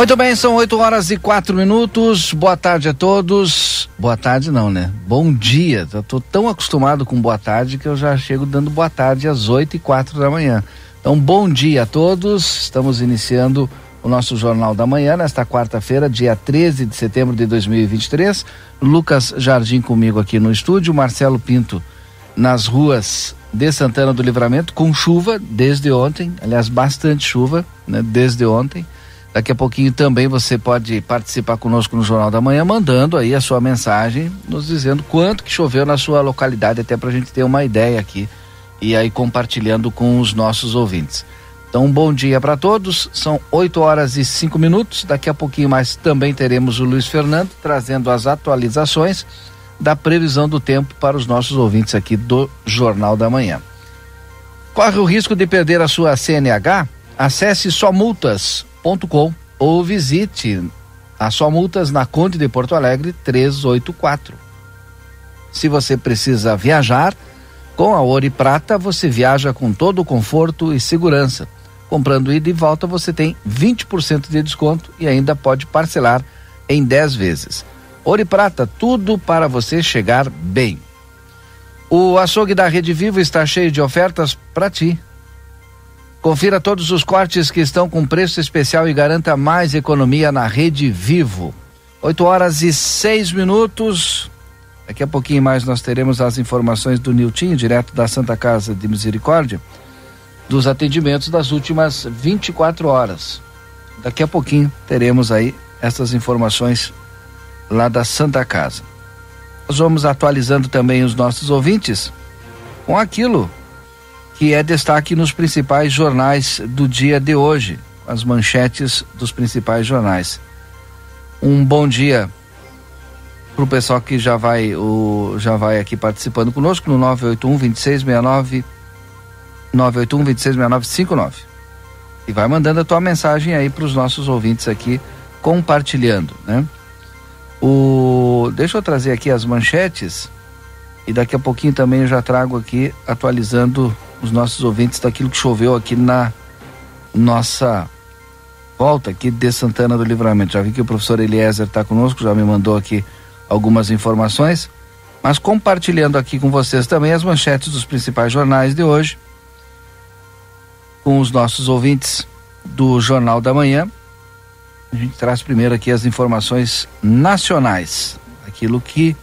Muito bem, são 8 horas e quatro minutos. Boa tarde a todos. Boa tarde não, né? Bom dia. Eu tô tão acostumado com boa tarde que eu já chego dando boa tarde às 8 e quatro da manhã. Então, bom dia a todos. Estamos iniciando o nosso Jornal da Manhã nesta quarta-feira, dia 13 de setembro de 2023. Lucas Jardim comigo aqui no estúdio, Marcelo Pinto nas ruas de Santana do Livramento com chuva desde ontem, aliás, bastante chuva, né, desde ontem. Daqui a pouquinho também você pode participar conosco no Jornal da Manhã, mandando aí a sua mensagem, nos dizendo quanto que choveu na sua localidade, até para a gente ter uma ideia aqui e aí compartilhando com os nossos ouvintes. Então, um bom dia para todos. São 8 horas e 5 minutos. Daqui a pouquinho mais também teremos o Luiz Fernando trazendo as atualizações da previsão do tempo para os nossos ouvintes aqui do Jornal da Manhã. Corre o risco de perder a sua CNH? Acesse só multas com ou visite a Só Multas na Conde de Porto Alegre 384. Se você precisa viajar, com a Ouro e Prata você viaja com todo o conforto e segurança. Comprando ida e volta você tem 20% de desconto e ainda pode parcelar em 10 vezes. Ouro e Prata, tudo para você chegar bem. O açougue da Rede Vivo está cheio de ofertas para ti. Confira todos os cortes que estão com preço especial e garanta mais economia na Rede Vivo. 8 horas e 6 minutos. Daqui a pouquinho mais nós teremos as informações do Niltinho, direto da Santa Casa de Misericórdia, dos atendimentos das últimas 24 horas. Daqui a pouquinho teremos aí essas informações lá da Santa Casa. Nós vamos atualizando também os nossos ouvintes com aquilo que é destaque nos principais jornais do dia de hoje, as manchetes dos principais jornais. Um bom dia para o pessoal que já vai, o, já vai aqui participando conosco no 981 2669 981 266959. E vai mandando a tua mensagem aí para os nossos ouvintes aqui, compartilhando, né? O, deixa eu trazer aqui as manchetes e daqui a pouquinho também eu já trago aqui atualizando os nossos ouvintes daquilo que choveu aqui na nossa volta aqui de Santana do Livramento. Já vi que o professor Eliezer está conosco, já me mandou aqui algumas informações, mas compartilhando aqui com vocês também as manchetes dos principais jornais de hoje, com os nossos ouvintes do Jornal da Manhã. A gente traz primeiro aqui as informações nacionais, aquilo que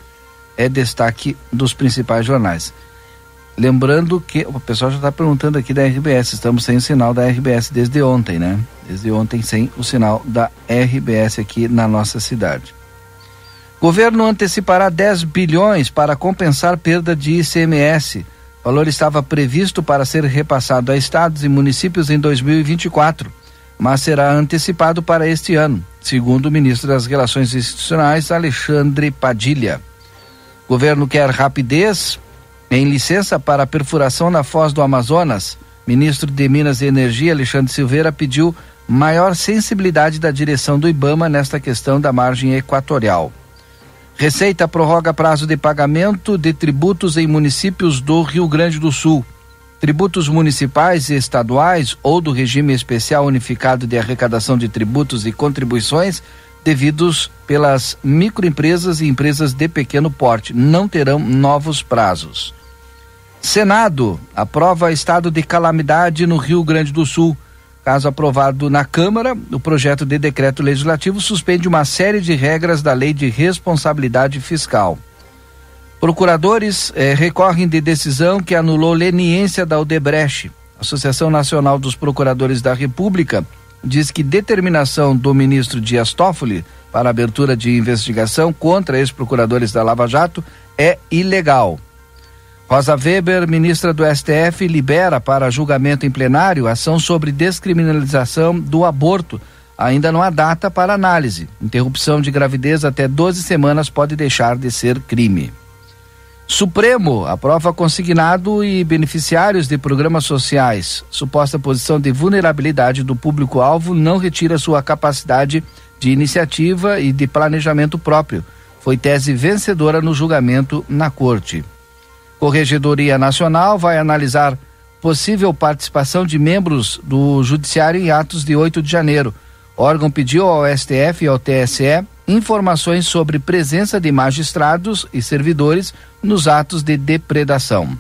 é destaque dos principais jornais. Lembrando que o pessoal já está perguntando aqui da RBS, estamos sem o sinal da RBS desde ontem, né? Desde ontem sem o sinal da RBS aqui na nossa cidade. Governo antecipará 10 bilhões para compensar perda de ICMS. O valor estava previsto para ser repassado a estados e municípios em 2024, mas será antecipado para este ano, segundo o ministro das Relações Institucionais, Alexandre Padilha. Governo quer rapidez em licença para perfuração na foz do Amazonas, ministro de Minas e Energia, Alexandre Silveira, pediu maior sensibilidade da direção do Ibama nesta questão da margem equatorial. Receita prorroga prazo de pagamento de tributos em municípios do Rio Grande do Sul. Tributos municipais e estaduais ou do regime especial unificado de arrecadação de tributos e contribuições devidos pelas microempresas e empresas de pequeno porte não terão novos prazos. Senado aprova estado de calamidade no Rio Grande do Sul. Caso aprovado na Câmara, o projeto de decreto legislativo suspende uma série de regras da Lei de Responsabilidade Fiscal. Procuradores eh, recorrem de decisão que anulou leniência da Odebrecht. Associação Nacional dos Procuradores da República, diz que determinação do ministro Dias Toffoli para abertura de investigação contra ex-procuradores da Lava Jato é ilegal. Rosa Weber, ministra do STF, libera para julgamento em plenário ação sobre descriminalização do aborto. Ainda não há data para análise. Interrupção de gravidez até 12 semanas pode deixar de ser crime. Supremo aprova consignado e beneficiários de programas sociais. Suposta posição de vulnerabilidade do público-alvo não retira sua capacidade de iniciativa e de planejamento próprio. Foi tese vencedora no julgamento na Corte. Corregedoria Nacional vai analisar possível participação de membros do Judiciário em atos de 8 de janeiro. O órgão pediu ao STF e ao TSE informações sobre presença de magistrados e servidores nos atos de depredação.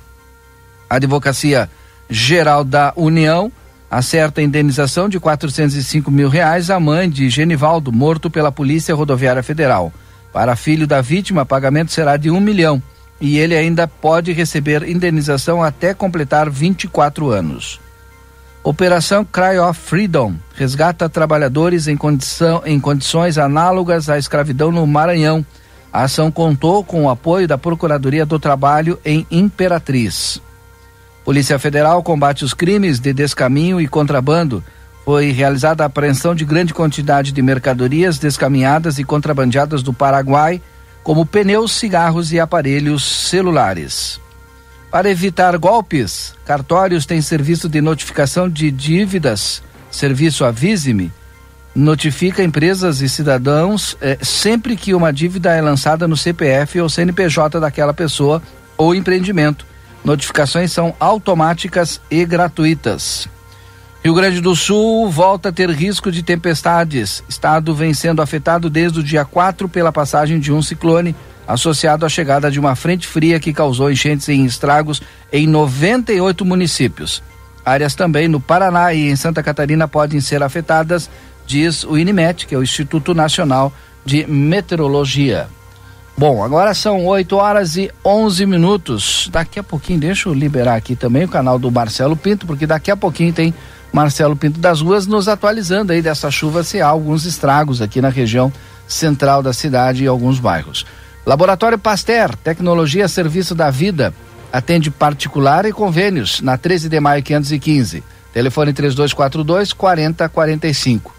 A Advocacia Geral da União acerta a indenização de 405 mil reais à mãe de Genivaldo, morto pela Polícia Rodoviária Federal. Para filho da vítima, pagamento será de um milhão e ele ainda pode receber indenização até completar 24 anos. Operação Cry of Freedom resgata trabalhadores em, condição, em condições análogas à escravidão no Maranhão. A ação contou com o apoio da Procuradoria do Trabalho em Imperatriz. Polícia Federal combate os crimes de descaminho e contrabando. Foi realizada a apreensão de grande quantidade de mercadorias descaminhadas e contrabandeadas do Paraguai, como pneus, cigarros e aparelhos celulares. Para evitar golpes, cartórios têm serviço de notificação de dívidas, serviço Avise-me, notifica empresas e cidadãos eh, sempre que uma dívida é lançada no CPF ou CNPJ daquela pessoa ou empreendimento. Notificações são automáticas e gratuitas. Rio Grande do Sul volta a ter risco de tempestades. Estado vem sendo afetado desde o dia 4 pela passagem de um ciclone associado à chegada de uma frente fria que causou enchentes e estragos em 98 municípios. Áreas também no Paraná e em Santa Catarina podem ser afetadas, diz o INMET, que é o Instituto Nacional de Meteorologia. Bom, agora são 8 horas e 11 minutos. Daqui a pouquinho, deixa eu liberar aqui também o canal do Marcelo Pinto, porque daqui a pouquinho tem Marcelo Pinto das Ruas nos atualizando aí dessa chuva, se há alguns estragos aqui na região central da cidade e alguns bairros. Laboratório Pasteur, tecnologia a serviço da vida. Atende particular e convênios na 13 de maio 515. Telefone 3242 4045.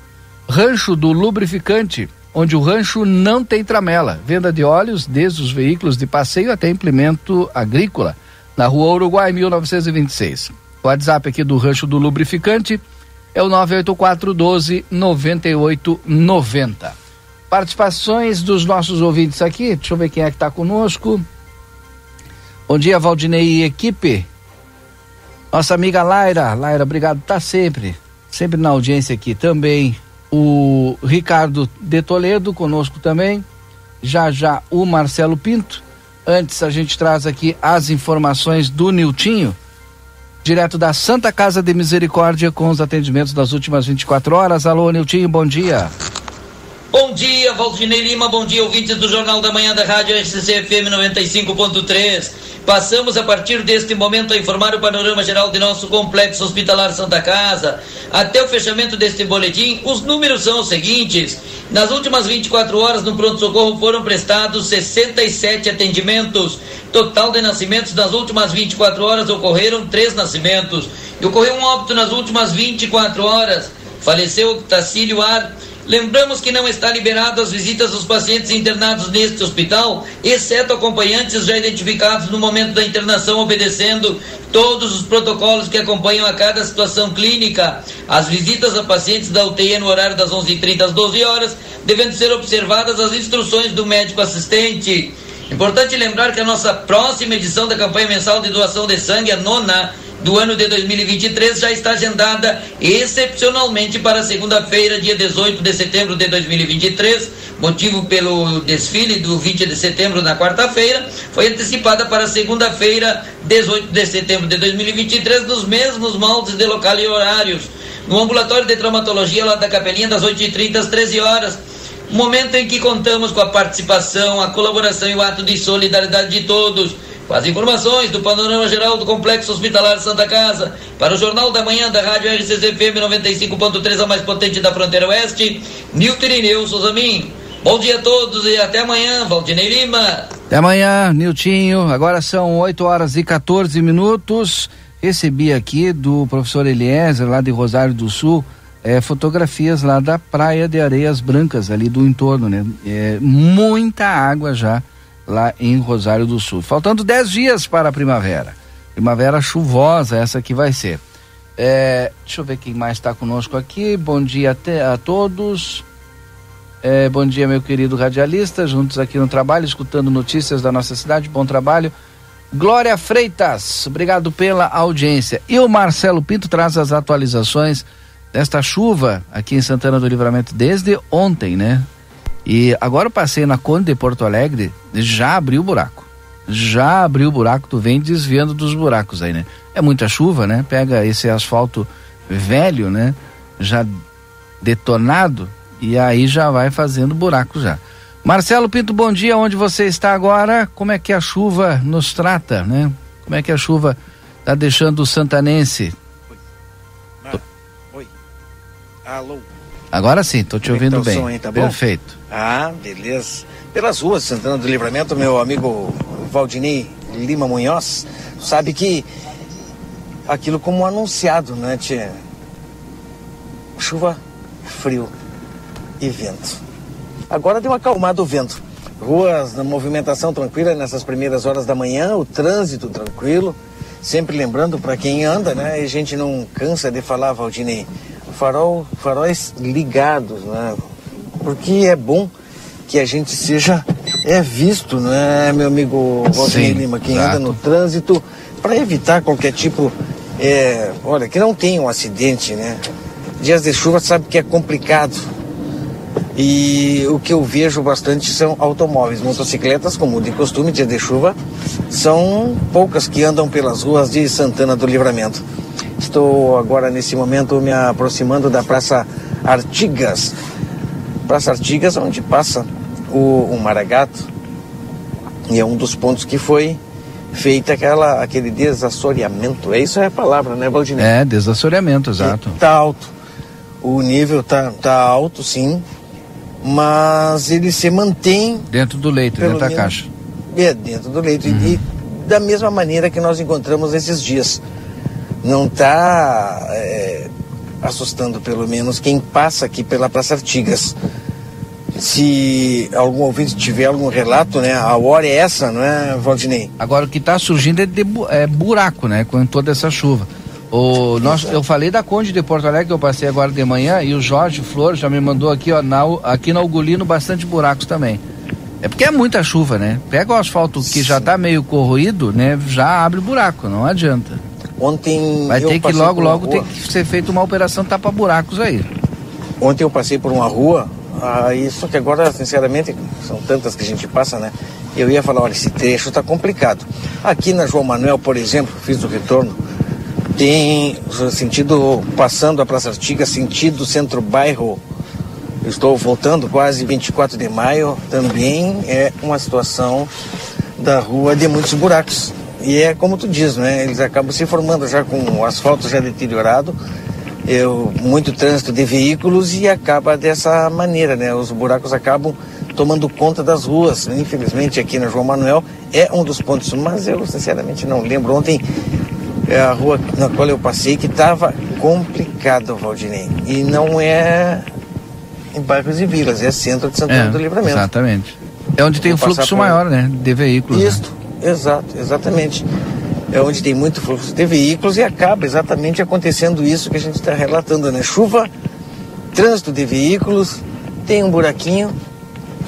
Rancho do Lubrificante, onde o rancho não tem tramela. Venda de óleos, desde os veículos de passeio até implemento agrícola. Na rua Uruguai, 1926. O WhatsApp aqui do Rancho do Lubrificante é o 984 12 9890. Participações dos nossos ouvintes aqui, deixa eu ver quem é que está conosco. Bom dia, Valdinei e equipe. Nossa amiga Laira, Laira, obrigado, tá sempre, sempre na audiência aqui também. O Ricardo de Toledo conosco também. Já já o Marcelo Pinto. Antes a gente traz aqui as informações do Niltinho, direto da Santa Casa de Misericórdia com os atendimentos das últimas 24 horas. Alô, Niltinho, bom dia. Bom dia, Valdinei Lima, bom dia, ouvintes do Jornal da Manhã da Rádio RCC FM 95.3. Passamos a partir deste momento a informar o panorama geral de nosso complexo hospitalar Santa Casa. Até o fechamento deste boletim, os números são os seguintes. Nas últimas 24 horas no pronto-socorro foram prestados 67 atendimentos. Total de nascimentos nas últimas 24 horas ocorreram três nascimentos. E ocorreu um óbito nas últimas 24 horas. Faleceu Tacílio Ar Lembramos que não está liberado as visitas dos pacientes internados neste hospital, exceto acompanhantes já identificados no momento da internação, obedecendo todos os protocolos que acompanham a cada situação clínica. As visitas a pacientes da UTI no horário das 11h30 às 12 horas, devendo ser observadas as instruções do médico assistente. Importante lembrar que a nossa próxima edição da campanha mensal de doação de sangue, a nona, do ano de 2023 já está agendada excepcionalmente para segunda-feira, dia 18 de setembro de 2023, motivo pelo desfile do 20 de setembro na quarta-feira, foi antecipada para segunda-feira, 18 de setembro de 2023, nos mesmos moldes de local e horários, no ambulatório de traumatologia lá da Capelinha, das 8h30 às 13 horas. Momento em que contamos com a participação, a colaboração e o ato de solidariedade de todos Com as informações do panorama geral do Complexo Hospitalar Santa Casa, para o Jornal da Manhã da Rádio RCCFM 95.3, a mais potente da fronteira oeste, Nilton Irineu Souzamin. Bom dia a todos e até amanhã, Valdinei Lima. Até amanhã, Niltinho. Agora são 8 horas e 14 minutos. Recebi aqui do professor Eliezer, lá de Rosário do Sul, é, fotografias lá da praia de Areias Brancas, ali do entorno, né? É, muita água já lá em Rosário do Sul. Faltando 10 dias para a primavera. Primavera chuvosa, essa que vai ser. É, deixa eu ver quem mais está conosco aqui. Bom dia até a todos. É, bom dia, meu querido radialista. Juntos aqui no trabalho, escutando notícias da nossa cidade. Bom trabalho. Glória Freitas, obrigado pela audiência. E o Marcelo Pinto traz as atualizações desta chuva aqui em Santana do Livramento desde ontem, né? E agora eu passei na Conde de Porto Alegre, já abriu o buraco. Já abriu o buraco, tu vem desviando dos buracos aí, né? É muita chuva, né? Pega esse asfalto velho, né? Já detonado e aí já vai fazendo buraco já. Marcelo Pinto, bom dia. Onde você está agora? Como é que a chuva nos trata, né? Como é que a chuva está deixando o santanense? Alô. Agora sim, tô te ouvindo bem. Som, hein, tá bom? Perfeito. Ah, beleza. Pelas ruas de Santana do Livramento, meu amigo Valdinei Lima Munhoz, sabe que aquilo como anunciado, né, tia? Chuva, frio e vento. Agora deu uma acalmada o vento. Ruas na movimentação tranquila nessas primeiras horas da manhã, o trânsito tranquilo. Sempre lembrando para quem anda, né? E a gente não cansa de falar, Valdinei farol, faróis ligados, né? Porque é bom que a gente seja é visto, né, meu amigo Valdir Lima, quem exato. anda no trânsito, para evitar qualquer tipo, é, olha, que não tenha um acidente, né? Dias de chuva sabe que é complicado. E o que eu vejo bastante são automóveis, motocicletas, como de costume, dia de chuva, são poucas que andam pelas ruas de Santana do Livramento. Estou agora nesse momento me aproximando da Praça Artigas. Praça Artigas, onde passa o, o Maragato. E é um dos pontos que foi feito aquela, aquele desassoreamento. É isso é a palavra, né, Valdinei? É, desassoreamento, exato. Está alto. O nível está tá alto, sim, mas ele se mantém. Dentro do leito, dentro da caixa. É, dentro do leito. Uhum. E da mesma maneira que nós encontramos esses dias não está é, assustando, pelo menos, quem passa aqui pela Praça Artigas. Se algum ouvinte tiver algum relato, né? A hora é essa, não é, Valdinei? Agora o que está surgindo é, de, é buraco, né? Com toda essa chuva. O, nós, eu falei da Conde de Porto Alegre que eu passei agora de manhã e o Jorge Flor já me mandou aqui, ó, na, aqui na Ugolino bastante buracos também. É porque é muita chuva, né? Pega o asfalto que já está meio corroído, né? Já abre buraco, não adianta. Ontem. Vai ter que logo, logo rua... ter que ser feita uma operação tapa-buracos aí. Ontem eu passei por uma rua, aí, só que agora, sinceramente, são tantas que a gente passa, né? Eu ia falar, olha, esse trecho está complicado. Aqui na João Manuel, por exemplo, fiz o retorno, tem sentido, passando a Praça Artiga, sentido centro-bairro, estou voltando quase 24 de maio, também é uma situação da rua de muitos buracos. E é como tu diz, né? Eles acabam se formando já com o asfalto já deteriorado, eu, muito trânsito de veículos e acaba dessa maneira, né? Os buracos acabam tomando conta das ruas. Infelizmente aqui na João Manuel é um dos pontos, mas eu sinceramente não lembro. Ontem é a rua na qual eu passei que estava complicado, Valdinei. E não é em bairros e vilas, é centro de Santana é, do Livramento. Exatamente. É onde tem o fluxo por... maior, né? De veículos. Isso. Né? Exato, exatamente. É onde tem muito fluxo de veículos e acaba exatamente acontecendo isso que a gente está relatando, né? Chuva, trânsito de veículos, tem um buraquinho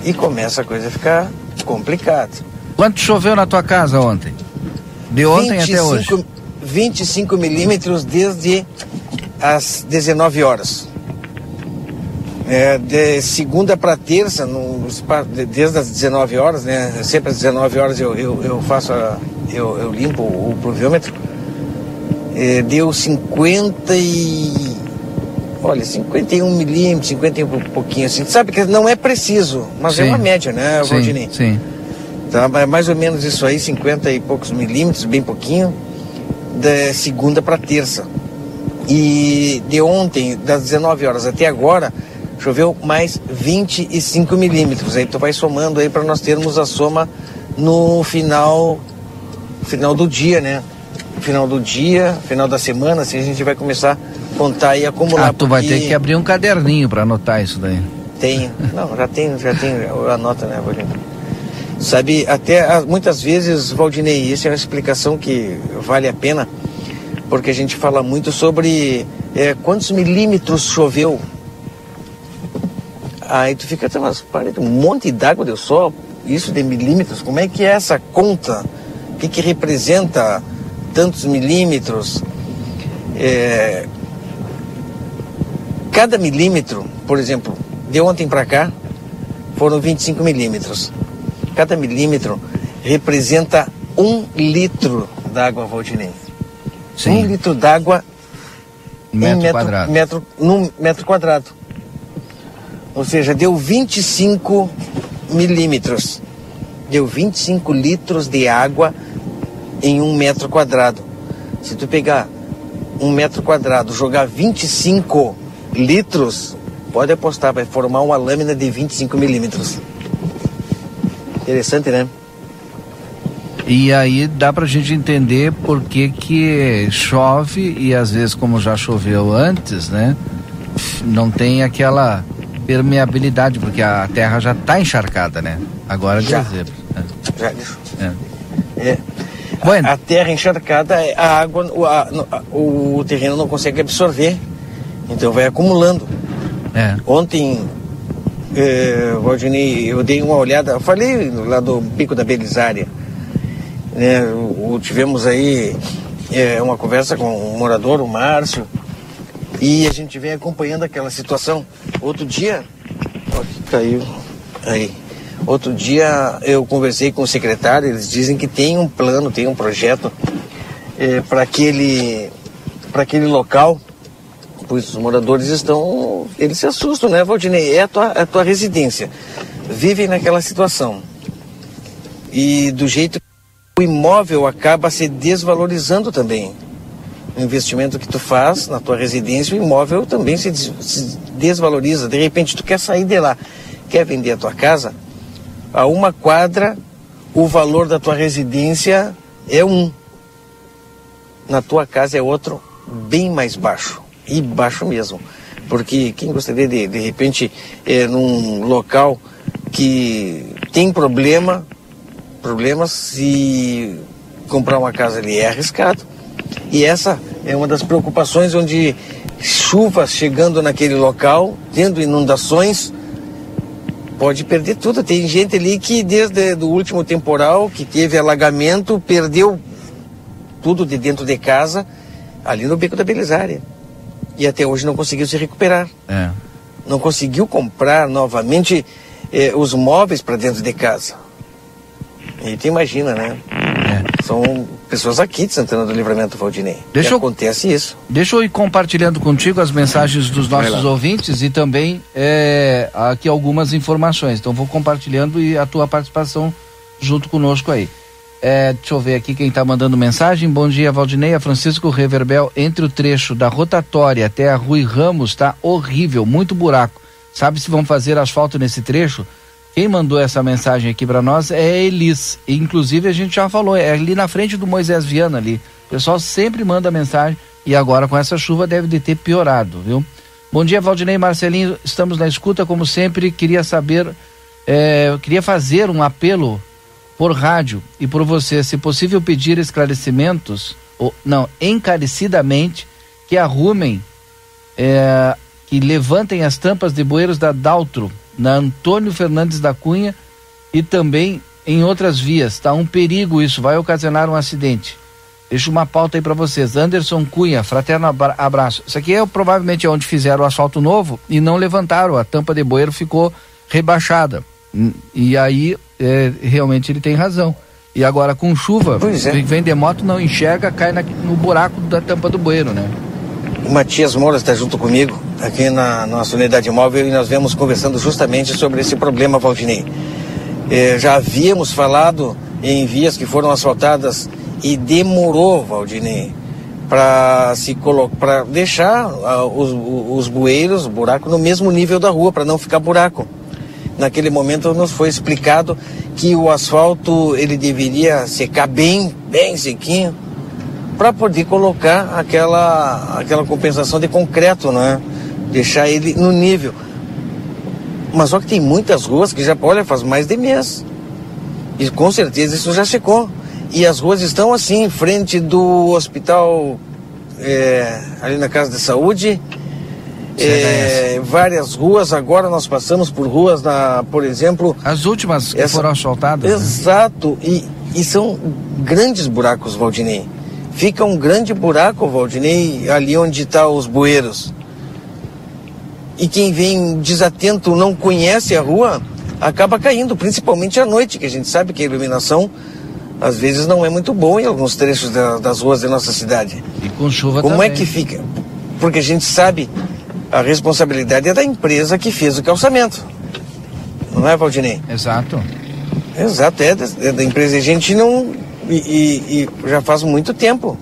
e começa a coisa a ficar complicada. Quanto choveu na tua casa ontem? De ontem 25, até hoje? 25 milímetros desde as 19 horas. É, de segunda para terça, no, desde as 19 horas, né? Sempre às 19 horas eu, eu, eu faço a, eu, eu, limpo o, pluviômetro. É, deu 50 e. Olha, 51 milímetros, 50 e um pouquinho assim. Sabe que não é preciso, mas é sim, é uma média, né, Valdinei? Sim, sim. Tá? É mais ou menos isso aí, 50 e poucos milímetros, bem pouquinho, da segunda para terça. E de ontem, das 19 horas até agora, choveu mais 25 milímetros. Aí tu vai somando aí para nós termos a soma no final, final do dia, né? Final do dia, final da semana, assim a gente vai começar a contar e acumular. Ah, tu vai ter que abrir um caderninho para anotar isso daí. Tenho. Não, já tenho, já tenho, anota, né, Valdinei? Sabe, até muitas vezes, Valdinei, isso é uma explicação que vale a pena, porque a gente fala muito sobre é, quantos milímetros choveu. Aí tu fica, mas parece um monte d'água deu só, isso de milímetros, como é que é essa conta? O que, que representa tantos milímetros? É, cada milímetro, por exemplo, de ontem para cá, foram 25 milímetros. Cada milímetro representa um litro d'água, Valdinei. Sim. Um litro d'água Metro metro, quadrado. metro, num metro quadrado. Ou seja, deu 25 milímetros. Deu 25 litros de água em um metro quadrado. Se tu pegar um metro quadrado, jogar 25 litros, pode apostar, vai formar uma lâmina de 25 milímetros. Interessante, né? E aí dá pra gente entender por que que chove e às vezes como já choveu antes, né? Não tem aquela permeabilidade, porque a terra já está encharcada, né? Agora Já. dezembro. né? Já. É. É. Bueno. A terra encharcada, a água, o, a- o, terreno não consegue absorver. Então vai acumulando. É. Ontem, eh, Valdinei, eu dei uma olhada, eu falei lá do Pico da Belisária. Né, o- o- tivemos aí eh, uma conversa com um morador, o Márcio, e a gente vem acompanhando aquela situação. Outro dia, ó, que caiu aí. Outro dia eu conversei com o secretário, eles dizem que tem um plano, tem um projeto para aquele, para aquele local pois os moradores estão. Eles se assustam, né, Valdinei? É a tua, é a tua residência. Vivem naquela situação. E do jeito que o imóvel acaba se desvalorizando também. O investimento que tu faz na tua residência, o imóvel também se, se desvaloriza. De repente, tu quer sair de lá, quer vender a tua casa, a uma quadra, o valor da tua residência é um. Na tua casa é outro, bem mais baixo. E baixo mesmo. Porque quem gostaria de, de repente, é, num local que tem problema, problemas, se comprar uma casa ali é arriscado. E essa é uma das preocupações onde chuvas chegando naquele local, tendo inundações, pode perder tudo. Tem gente ali que desde o último temporal, que teve alagamento, perdeu tudo de dentro de casa, ali no Beco da Belisária. E até hoje não conseguiu se recuperar. É. Não conseguiu comprar novamente eh, os móveis para dentro de casa. E tu imagina, né? São pessoas aqui de Santana do Livramento, Valdinei. Deixa eu- acontece isso. Deixa eu ir compartilhando contigo as mensagens dos nossos ouvintes e também é, aqui algumas informações. Então vou compartilhando e a tua participação junto conosco aí. É, deixa eu ver aqui quem está mandando mensagem. Bom dia, Valdinei. A Francisco Reverbel, entre o trecho da rotatória até a Rui Ramos, tá horrível, muito buraco. Sabe se vão fazer asfalto nesse trecho? Quem mandou essa mensagem aqui para nós é Elis. Inclusive a gente já falou, é ali na frente do Moisés Viana ali. O pessoal sempre manda mensagem e agora com essa chuva deve de ter piorado, viu? Bom dia, Valdinei Marcelinho. Estamos na escuta, como sempre. Queria saber, é, queria fazer um apelo por rádio e por você, se possível pedir esclarecimentos, ou não, encarecidamente, que arrumem, é, que levantem as tampas de bueiros da Daltro, na Antônio Fernandes da Cunha e também em outras vias. Tá um perigo isso, vai ocasionar um acidente. Deixa uma pauta aí para vocês. Anderson Cunha, fraterno abra- abraço. Isso aqui é provavelmente onde fizeram o asfalto novo e não levantaram, a tampa de bueiro ficou rebaixada. Hum, E aí, é, realmente ele tem razão. E agora com chuva, é. vem de moto não enxerga, cai na- no buraco da tampa do bueiro, né? O Matias Moura está junto comigo aqui na nossa unidade móvel e nós vemos conversando justamente sobre esse problema, Valdinei. É, já havíamos falado em vias que foram asfaltadas e demorou, Valdinei, para se para deixar uh, os, os bueiros, o buraco no mesmo nível da rua, para não ficar buraco. Naquele momento nos foi explicado que o asfalto ele deveria secar bem, bem sequinho, para poder colocar aquela, aquela compensação de concreto, né? Deixar ele no nível. Mas só que tem muitas ruas que já, olha, faz mais de mês. E com certeza isso já secou. E as ruas estão assim, em frente do hospital, é, ali na Casa de Saúde. É, várias ruas, agora nós passamos por ruas, na, por exemplo. As últimas que essa, foram asfaltadas. Né? Exato, né? e, e são grandes buracos, Valdinei. Fica um grande buraco, Valdinei, ali onde estão tá os bueiros. E quem vem desatento, não conhece a rua, acaba caindo, principalmente à noite, que a gente sabe que a iluminação às vezes não é muito boa em alguns trechos da, das ruas da nossa cidade. E com chuva Como também. é que fica? Porque a gente sabe a responsabilidade é da empresa que fez o calçamento. Não é, Valdinei? Exato. Exato, é da, é da empresa. A gente não e, e, já faz muito tempo.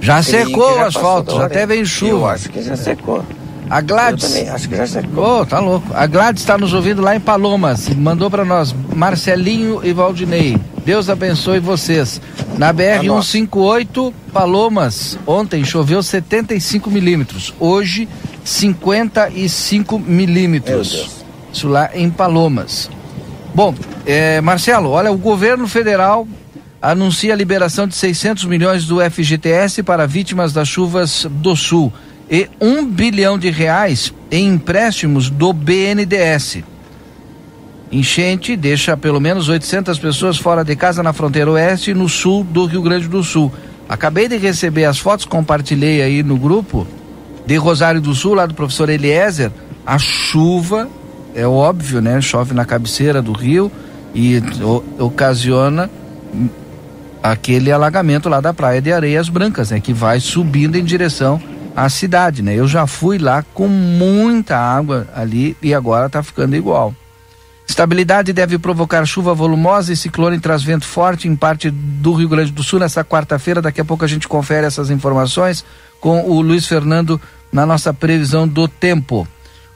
Já secou o asfalto, já até vem chuva. Eu acho que já secou. A Gladys. Eu também acho que já secou. Oh, tá louco. A Gladys está nos ouvindo lá em Palomas. Mandou para nós Marcelinho e Valdinei. Deus abençoe vocês. Na BR 158 Palomas, ontem choveu 75 milímetros. Hoje 55 milímetros. Isso lá em Palomas. Bom, é, Marcelo, olha, o governo federal anuncia a liberação de 600 milhões do FGTS para vítimas das chuvas do Sul e um bilhão de reais em empréstimos do BNDES. Enchente deixa pelo menos 800 pessoas fora de casa na fronteira oeste e no sul do Rio Grande do Sul. Acabei de receber as fotos, compartilhei aí no grupo de Rosário do Sul, lá do professor Eliezer. A chuva, é óbvio, né? Chove na cabeceira do rio e ocasiona aquele alagamento lá da praia de Areias Brancas, né? Que vai subindo em direção à cidade, né? Eu já fui lá com muita água ali e agora está ficando igual. Estabilidade deve provocar chuva volumosa e ciclone traz vento forte em parte do Rio Grande do Sul nessa quarta-feira. Daqui a pouco a gente confere essas informações com o Luiz Fernando na nossa previsão do tempo.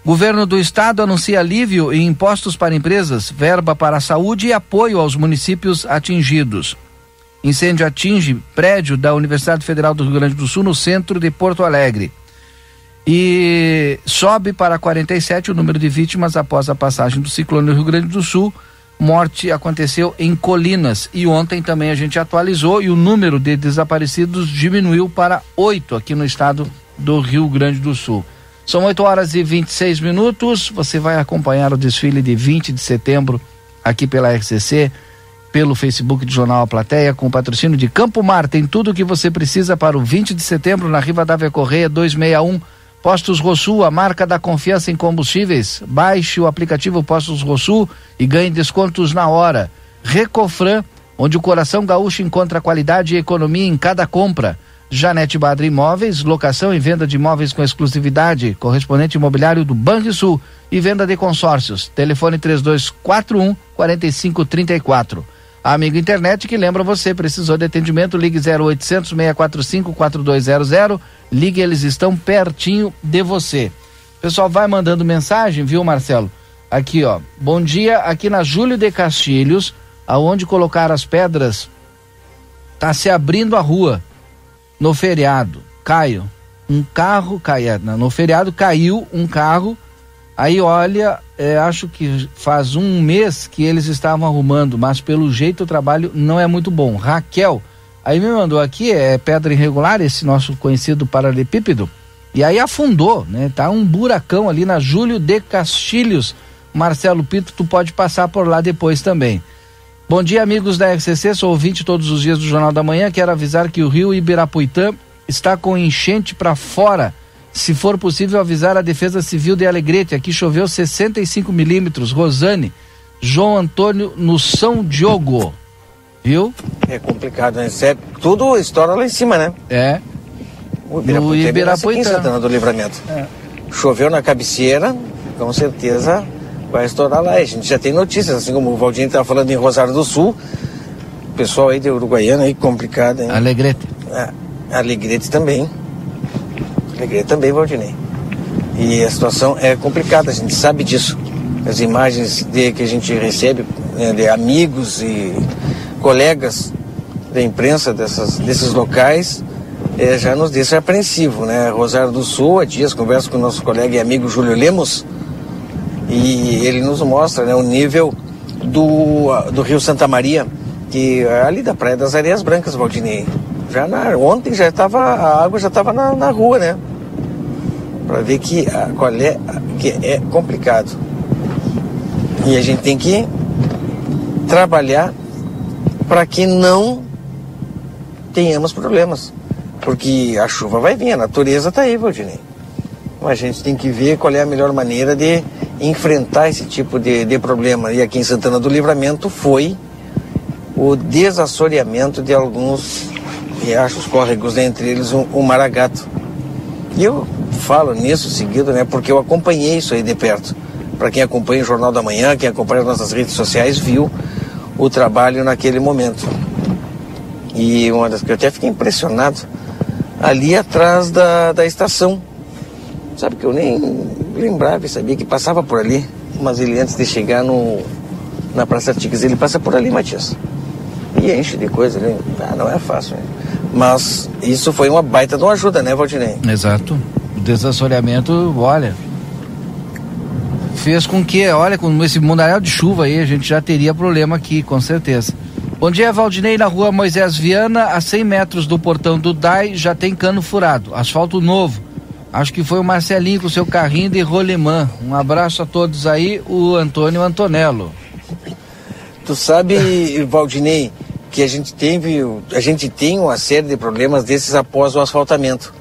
Governo do Estado anuncia alívio em impostos para empresas, verba para a saúde e apoio aos municípios atingidos. Incêndio atinge prédio da Universidade Federal do Rio Grande do Sul no centro de Porto Alegre. E sobe para 47 o número de vítimas após a passagem do ciclone no Rio Grande do Sul. Morte aconteceu em Colinas e ontem também a gente atualizou e o número de desaparecidos diminuiu para oito aqui no estado do Rio Grande do Sul. São 8 horas e 26 minutos. Você vai acompanhar o desfile de 20 de setembro aqui pela RCC pelo Facebook do Jornal A Plateia, com o patrocínio de Campo Mar. Tem tudo o que você precisa para o 20 de setembro na Rivadavia Correia 261. Postos Rosul, a marca da confiança em combustíveis. Baixe o aplicativo Postos Rosul e ganhe descontos na hora. Recofran, onde o coração gaúcho encontra qualidade e economia em cada compra. Janete Badra Imóveis, locação e venda de imóveis com exclusividade, correspondente imobiliário do Banrisul e venda de consórcios. Telefone 3241 4534. Amigo internet que lembra você, precisou de atendimento, ligue 0800 645 4200. Ligue, eles estão pertinho de você. Pessoal, vai mandando mensagem, viu, Marcelo? Aqui, ó. Bom dia, aqui na Júlio de Castilhos, aonde colocar as pedras, tá se abrindo a rua. No feriado, Caio, um carro caia, no feriado caiu um carro Aí olha, é, acho que faz um mês que eles estavam arrumando, mas pelo jeito o trabalho não é muito bom. Raquel, aí me mandou aqui, é pedra irregular, esse nosso conhecido paralelepípedo, e aí afundou, né? Tá um buracão ali na Júlio de Castilhos. Marcelo Pito, tu pode passar por lá depois também. Bom dia, amigos da RCC, sou ouvinte todos os dias do Jornal da Manhã. Quero avisar que o rio Ibirapuitã está com enchente para fora se for possível avisar a Defesa Civil de Alegrete, aqui choveu 65 milímetros. Rosane, João Antônio no São Diogo. Viu? É complicado, né? É, tudo estoura lá em cima, né? É. O no Ibirapuitã. É do Livramento. É. Choveu na cabeceira, com certeza vai estourar lá. A gente já tem notícias, assim como o Valdinho estava falando em Rosário do Sul, o pessoal aí de Uruguaiana aí complicado, hein? Alegrete. É, Alegrete também. Alegrete também, Valdinei. E a situação é complicada, a gente sabe disso. As imagens de, que a gente recebe né, de amigos e colegas da imprensa dessas, desses locais é, já nos deixa apreensivo, né? Rosário do Sul, há dias converso com o nosso colega e amigo Júlio Lemos e ele nos mostra né, o nível do, do Rio Santa Maria, que é ali da Praia das Areias Brancas, Valdinei. Já na, ontem já estava, a água já estava na, na rua, né? Para ver que, qual é, que é complicado. E a gente tem que trabalhar para que não tenhamos problemas. Porque a chuva vai vir, a natureza está aí, Valdinei. Mas a gente tem que ver qual é a melhor maneira de enfrentar esse tipo de, de problema. E aqui em Santana do Livramento foi o desassoreamento de alguns riachos córregos, entre eles o, o Maragato. E eu falo nisso seguido, né? Porque eu acompanhei isso aí de perto. Para quem acompanha o Jornal da Manhã, quem acompanha as nossas redes sociais, viu o trabalho naquele momento. E uma das que eu até fiquei impressionado, ali atrás da, da estação. Sabe que eu nem lembrava e sabia que passava por ali, mas ele antes de chegar no, na Praça Tiques, ele passa por ali, Matias. E enche de coisa ali. Ah, não é fácil, né? Mas isso foi uma baita de uma ajuda, né, Valdinei? Exato. Desassoreamento, olha, fez com que, olha, com esse mundaréu de chuva aí, a gente já teria problema aqui, com certeza. Bom dia, Valdinei, na rua Moisés Viana, a 100 metros do portão do DAI, já tem cano furado, asfalto novo. Acho que foi o Marcelinho com seu carrinho de rolemã. Um abraço a todos aí, o Antônio Antonello. Tu sabe, Valdinei, que a gente teve, a gente tem uma série de problemas desses após o asfaltamento.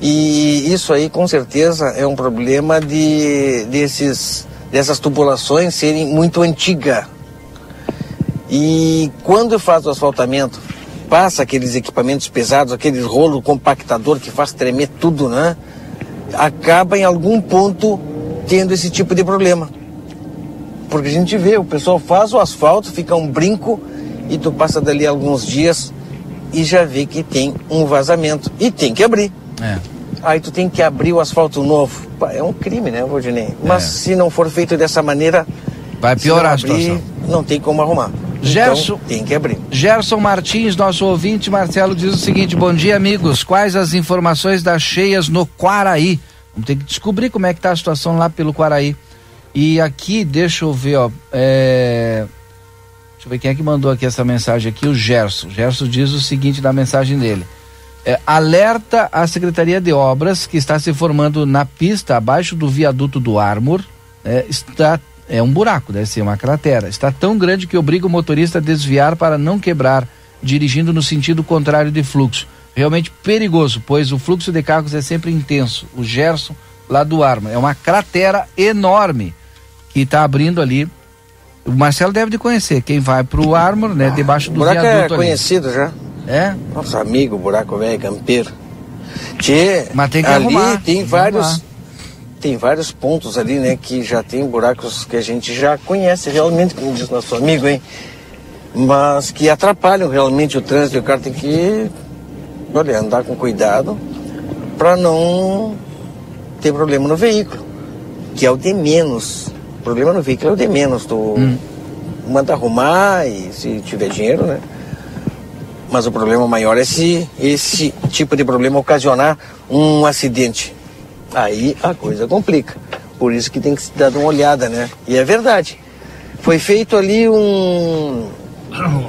E isso aí com certeza é um problema de desses dessas tubulações serem muito antigas. E quando faz o asfaltamento, passa aqueles equipamentos pesados, aquele rolo compactador que faz tremer tudo, né? Acaba em algum ponto tendo esse tipo de problema. Porque a gente vê, o pessoal faz o asfalto, fica um brinco e tu passa dali alguns dias e já vê que tem um vazamento e tem que abrir. É. Aí tu tem que abrir o asfalto novo. É um crime, né, Valdinei? Mas É. se não for feito dessa maneira, Vai piorar a não abrir, situação. não tem como arrumar. Gerson- Então, tem que abrir. Gerson Martins, nosso ouvinte, Marcelo, diz o seguinte: bom dia, amigos. Quais as informações das cheias no Quaraí? Vamos ter que descobrir como é que tá a situação lá pelo Quaraí. E aqui, deixa eu ver, ó. é, Deixa eu ver quem é que mandou aqui essa mensagem aqui, o Gerson. O Gerson diz o seguinte na mensagem dele. É, alerta a Secretaria de Obras que está se formando na pista abaixo do viaduto do Armor. É, está é um buraco, deve ser uma cratera. Está tão grande que obriga o motorista a desviar para não quebrar, dirigindo no sentido contrário de fluxo. Realmente perigoso, pois o fluxo de carros é sempre intenso. O Gerson, lá do Armor, é uma cratera enorme que está abrindo ali. O Marcelo deve de conhecer. Quem vai para o Armor, né, debaixo do buraco é viaduto ali. conhecido já. É? Nosso amigo, buraco velho, campeiro. Tchê, Mas tem que ali arrumar, tem vários. arrumar. Tem vários pontos ali, né, que já tem buracos que a gente já conhece realmente, como diz nosso amigo, hein? Mas que atrapalham realmente o trânsito o cara tem que, olha, andar com cuidado para não ter problema no veículo, que é o de menos. O problema no veículo é o de menos. Tu manda arrumar e se tiver dinheiro, né? Mas o problema maior é se esse tipo de problema ocasionar um acidente. Aí a coisa complica. Por isso que tem que se dar uma olhada, né? E é verdade. Foi feito ali um.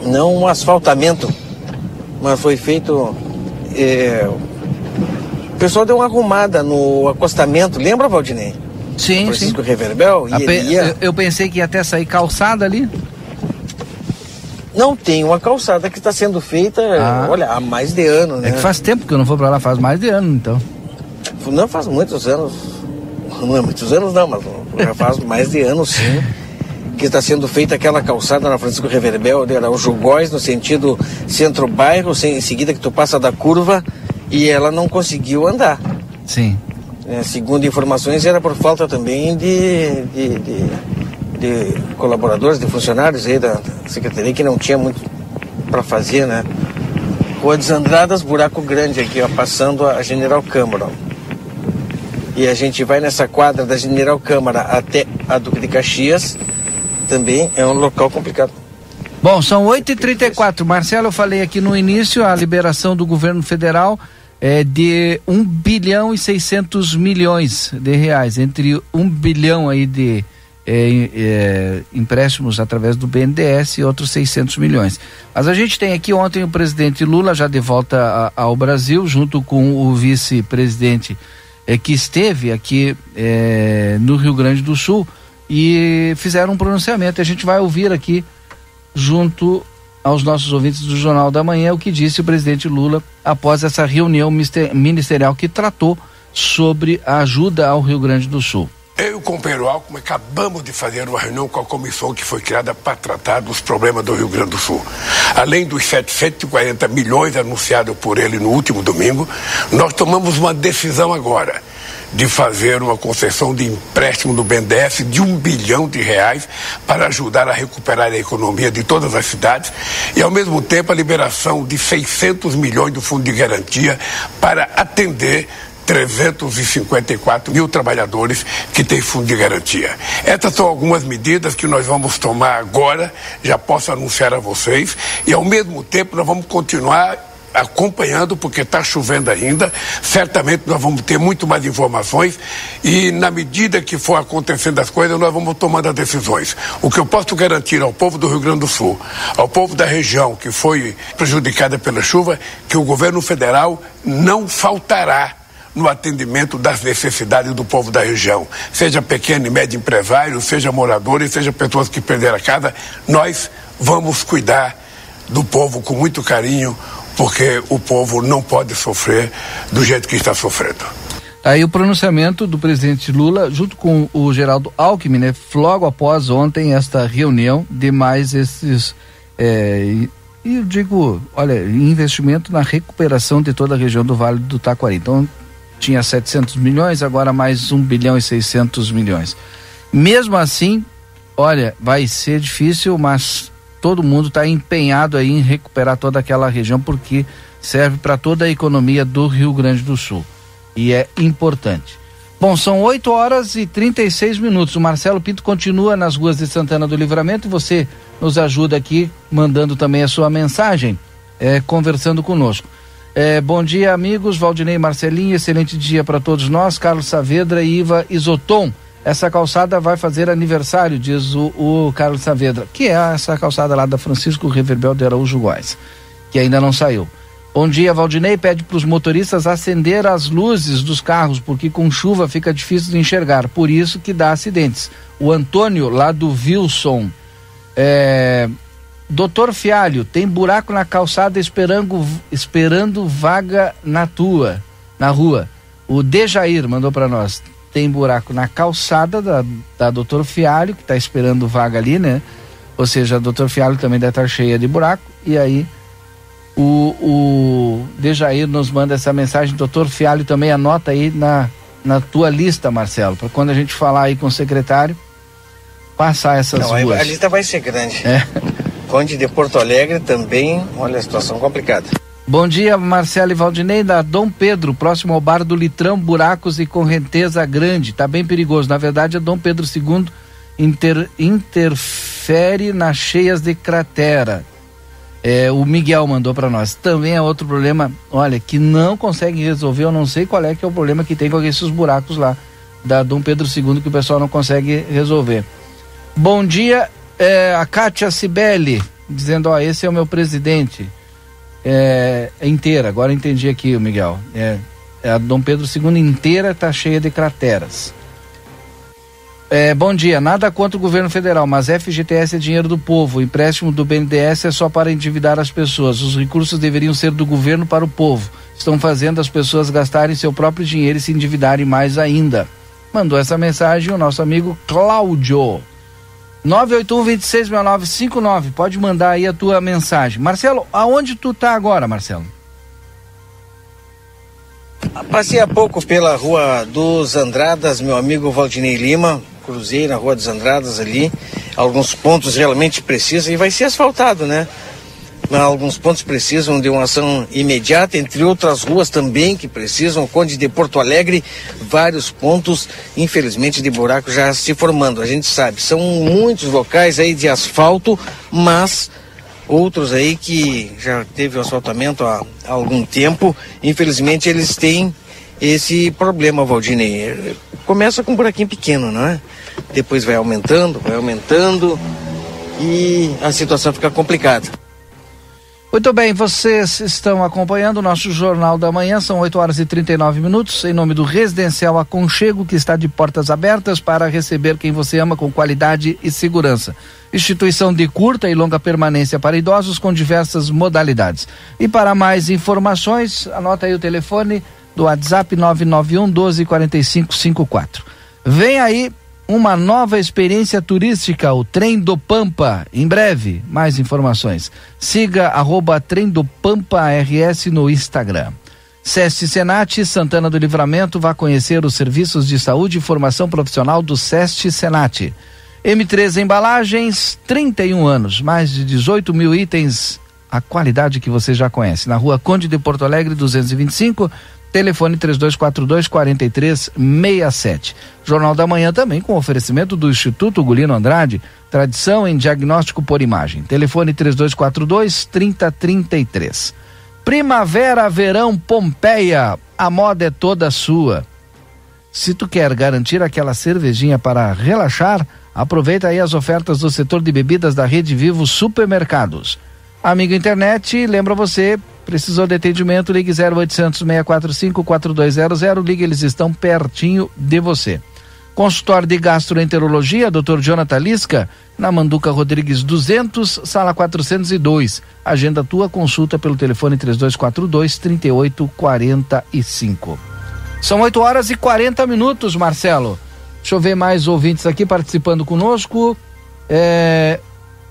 Não um asfaltamento, mas foi feito. é, o pessoal deu uma arrumada no acostamento, lembra, Valdinei? Sim, sim. Francisco Reverbel? E A pe- ia... eu, eu pensei que ia até sair calçada ali. Não tem uma calçada que está sendo feita, Ah. olha, há mais de ano, né? É que faz tempo que eu não vou pra lá, faz mais de ano, então. Não faz muitos anos, não é muitos anos não, mas já faz mais de anos sim, que está sendo feita aquela calçada na Francisco Reverbel, Araújo Góes, no sentido centro-bairro, em seguida que tu passa da curva, e ela não conseguiu andar. Sim. né? segundo informações, era por falta também de, de, de de colaboradores, de funcionários aí da secretaria que não tinha muito para fazer, né? Rua dos Andradas, buraco grande aqui, ó, passando a General Câmara. E a gente vai nessa quadra da General Câmara até a Duque de Caxias, também é um local complicado. Bom, são 8h34. Marcelo, eu falei aqui no início a liberação do governo federal é de 1 bilhão e 600 milhões de reais, entre 1 bilhão aí de é, é, empréstimos através do BNDES e outros 600 milhões. Mas a gente tem aqui ontem o presidente Lula já de volta a, ao Brasil, junto com o vice-presidente é, que esteve aqui é, no Rio Grande do Sul e fizeram um pronunciamento. A gente vai ouvir aqui junto aos nossos ouvintes do Jornal da Manhã o que disse o presidente Lula após essa reunião ministerial que tratou sobre a ajuda ao Rio Grande do Sul. Eu e o companheiro Alckmin acabamos de fazer uma reunião com a comissão que foi criada para tratar dos problemas do Rio Grande do Sul. Além dos 740 milhões anunciados por ele no último domingo, nós tomamos uma decisão agora de fazer uma concessão de empréstimo do BNDES de um bilhão de reais para ajudar a recuperar a economia de todas as cidades e, ao mesmo tempo, a liberação de 600 milhões do Fundo de Garantia para atender 354 mil trabalhadores que têm fundo de garantia. Essas são algumas medidas que nós vamos tomar agora, já posso anunciar a vocês, e ao mesmo tempo nós vamos continuar acompanhando, porque está chovendo ainda. Certamente nós vamos ter muito mais informações e, na medida que for acontecendo as coisas, nós vamos tomando as decisões. O que eu posso garantir ao povo do Rio Grande do Sul, ao povo da região que foi prejudicada pela chuva, que o governo federal não faltará no atendimento das necessidades do povo da região, seja pequeno e médio empresário, seja moradores, seja pessoas que perderam a casa, nós vamos cuidar do povo com muito carinho, porque o povo não pode sofrer do jeito que está sofrendo. Aí o pronunciamento do presidente Lula, junto com o Geraldo Alckmin, né, logo após ontem esta reunião de mais esses. É, e eu digo, olha, investimento na recuperação de toda a região do Vale do Taquari. Então, tinha 700 milhões, agora mais 1 bilhão e 600 milhões. Mesmo assim, olha, vai ser difícil, mas todo mundo está empenhado aí em recuperar toda aquela região porque serve para toda a economia do Rio Grande do Sul e é importante. Bom, são 8 horas e 36 minutos. O Marcelo Pinto continua nas ruas de Santana do Livramento e você nos ajuda aqui, mandando também a sua mensagem, é, conversando conosco. É, bom dia, amigos. Valdinei Marcelinho, excelente dia para todos nós. Carlos Saavedra e Iva Isoton. Essa calçada vai fazer aniversário, diz o, o, Carlos Saavedra, que é essa calçada lá da Francisco Reverbel de Araújo Góes, que ainda não saiu. Bom dia, Valdinei pede para os motoristas acender as luzes dos carros, porque com chuva fica difícil de enxergar, por isso que dá acidentes. O Antônio, lá do Wilson, é, Doutor Fialho, tem buraco na calçada esperando, esperando vaga na tua, na rua. O Dejair mandou para nós tem buraco na calçada da, da Doutor Fialho, que está esperando vaga ali, né? Ou seja, a Doutor Fialho também deve estar cheia de buraco. E aí o, o Dejair nos manda essa mensagem. Doutor Fialho também anota aí na, na tua lista, Marcelo, para quando a gente falar aí com o secretário, passar essas Não, ruas. A lista vai ser grande. É. Conde de Porto Alegre também, olha a situação complicada. Bom dia, Marcelo e Valdinei, da Dom Pedro, próximo ao bar do Litrão, buracos e correnteza grande. Tá bem perigoso. Na verdade, é Dom Pedro II inter, interfere nas cheias de cratera. É, o Miguel mandou para nós. Também é outro problema, olha, que não consegue resolver. Eu não sei qual é que é o problema que tem com esses buracos lá da Dom Pedro II que o pessoal não consegue resolver. Bom dia, é, a Kátia Cibele, dizendo: Ó, esse é o meu presidente é, é inteira. Agora entendi aqui, o Miguel. É, é, a Dom Pedro II inteira está cheia de crateras. É, bom dia. Nada contra o governo federal, mas FGTS é dinheiro do povo. O empréstimo do BNDES é só para endividar as pessoas. Os recursos deveriam ser do governo para o povo. Estão fazendo as pessoas gastarem seu próprio dinheiro e se endividarem mais ainda. Mandou essa mensagem o nosso amigo Cláudio. 981-266959. Pode mandar aí a tua mensagem. Marcelo, aonde tu tá agora, Marcelo? Passei há pouco pela rua dos Andradas, meu amigo Valdinei Lima, Cruzeiro, na Rua dos Andradas ali, alguns pontos realmente precisam e vai ser asfaltado, né? Alguns pontos precisam de uma ação imediata, entre outras ruas também que precisam. Conde de Porto Alegre, vários pontos, infelizmente, de buraco já se formando. A gente sabe, são muitos locais aí de asfalto, mas outros aí que já teve o asfaltamento há, há algum tempo, infelizmente eles têm esse problema, Valdinei. Começa com um buraquinho pequeno, não é? Depois vai aumentando, vai aumentando e a situação fica complicada. Muito bem, vocês estão acompanhando o nosso Jornal da Manhã, são 8 horas e 39 minutos, em nome do Residencial Aconchego, que está de portas abertas para receber quem você ama com qualidade e segurança. Instituição de curta e longa permanência para idosos com diversas modalidades. E para mais informações, anota aí o telefone do WhatsApp 991 124554. Vem aí uma nova experiência turística, o Trem do Pampa. Em breve, mais informações. Siga arroba Trem do Pampa RS no Instagram. SESC Senat Santana do Livramento vá conhecer os serviços de saúde e formação profissional do SESC Senat. M3 Embalagens, 31 anos, mais de 18 mil itens, a qualidade que você já conhece. Na rua Conde de Porto Alegre, 225, Telefone 3242 4367. Jornal da Manhã também com oferecimento do Instituto Gulino Andrade, tradição em diagnóstico por imagem. Telefone 3242 3033. Primavera, verão, Pompeia, a moda é toda sua. Se tu quer garantir aquela cervejinha para relaxar, aproveita aí as ofertas do setor de bebidas da Rede Vivo Supermercados. Amigo internet, lembra você, precisou de atendimento, ligue 0800 645 4200, ligue, eles estão pertinho de você. Consultório de Gastroenterologia, Dr. Jonathan Lisca, na Manduca Rodrigues 200, sala 402. Agenda tua consulta pelo telefone 3242 3845. São 8 horas e 40 minutos, Marcelo. Deixa eu ver mais ouvintes aqui participando conosco. É,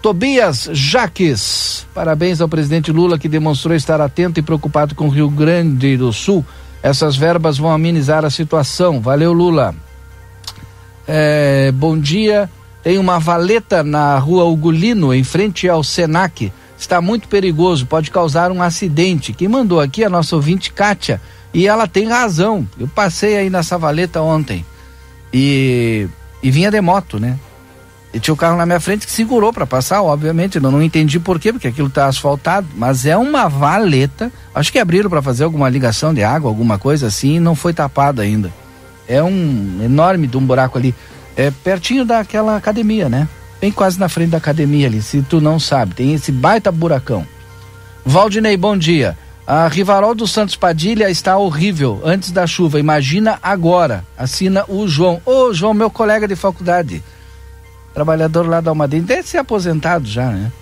Tobias Jaques, parabéns ao presidente Lula que demonstrou estar atento e preocupado com o Rio Grande do Sul. Essas verbas vão amenizar a situação. Valeu, Lula. É, bom dia. Tem uma valeta na rua Ugolino, em frente ao Senac. Está muito perigoso, pode causar um acidente. Quem mandou aqui é a nossa ouvinte Kátia. E ela tem razão. Eu passei aí nessa valeta ontem. E, e vinha de moto, né? E tinha um carro na minha frente que segurou para passar, obviamente. Eu não entendi por quê, porque aquilo tá asfaltado. Mas é uma valeta. Acho que abriram para fazer alguma ligação de água, alguma coisa assim, e não foi tapado ainda. É um enorme de um buraco ali. É pertinho daquela academia, né? Bem quase na frente da academia ali. Se tu não sabe, tem esse baita buracão. Valdinei, bom dia. A Rivarol dos Santos Padilha está horrível antes da chuva. Imagina agora. Assina o João. Ô, João, meu colega de faculdade trabalhador lá da Almaden, deve ser aposentado já, né?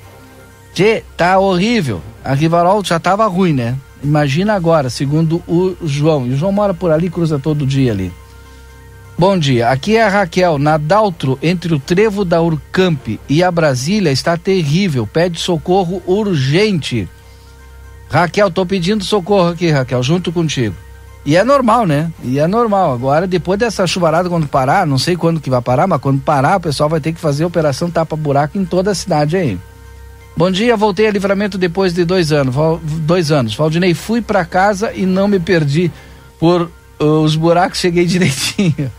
Tchê, tá horrível. A Rivarol já tava ruim, né? Imagina agora, segundo o João. E o João mora por ali, cruza todo dia ali. Bom dia, aqui é a Raquel, na Daltro, entre o trevo da Urcamp e a Brasília, está terrível, pede socorro urgente. Raquel, tô pedindo socorro aqui, Raquel, junto contigo. E é normal, né? E é normal. Agora, depois dessa chuvarada, quando parar, não sei quando que vai parar, mas quando parar, o pessoal vai ter que fazer operação tapa-buraco em toda a cidade aí. Bom dia, voltei a livramento depois de dois anos. Dois anos. Valdinei, fui para casa e não me perdi por uh, os buracos, cheguei direitinho.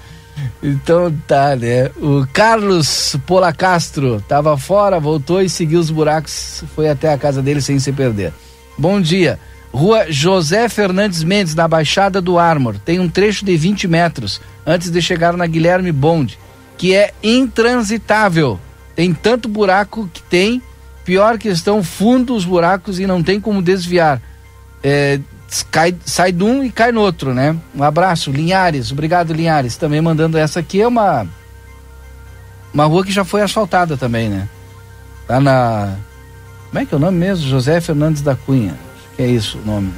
Então tá, né? O Carlos Polacastro tava fora, voltou e seguiu os buracos, foi até a casa dele sem se perder. Bom dia. Rua José Fernandes Mendes, na Baixada do Armor. Tem um trecho de 20 metros antes de chegar na Guilherme Bond, que é intransitável. Tem tanto buraco que tem, pior que estão fundos os buracos e não tem como desviar. É, cai, sai de um e cai no outro, né? Um abraço, Linhares. Obrigado, Linhares. Também mandando essa aqui é uma uma rua que já foi asfaltada também, né? Tá na como é que é o nome mesmo? José Fernandes da Cunha é isso o nome.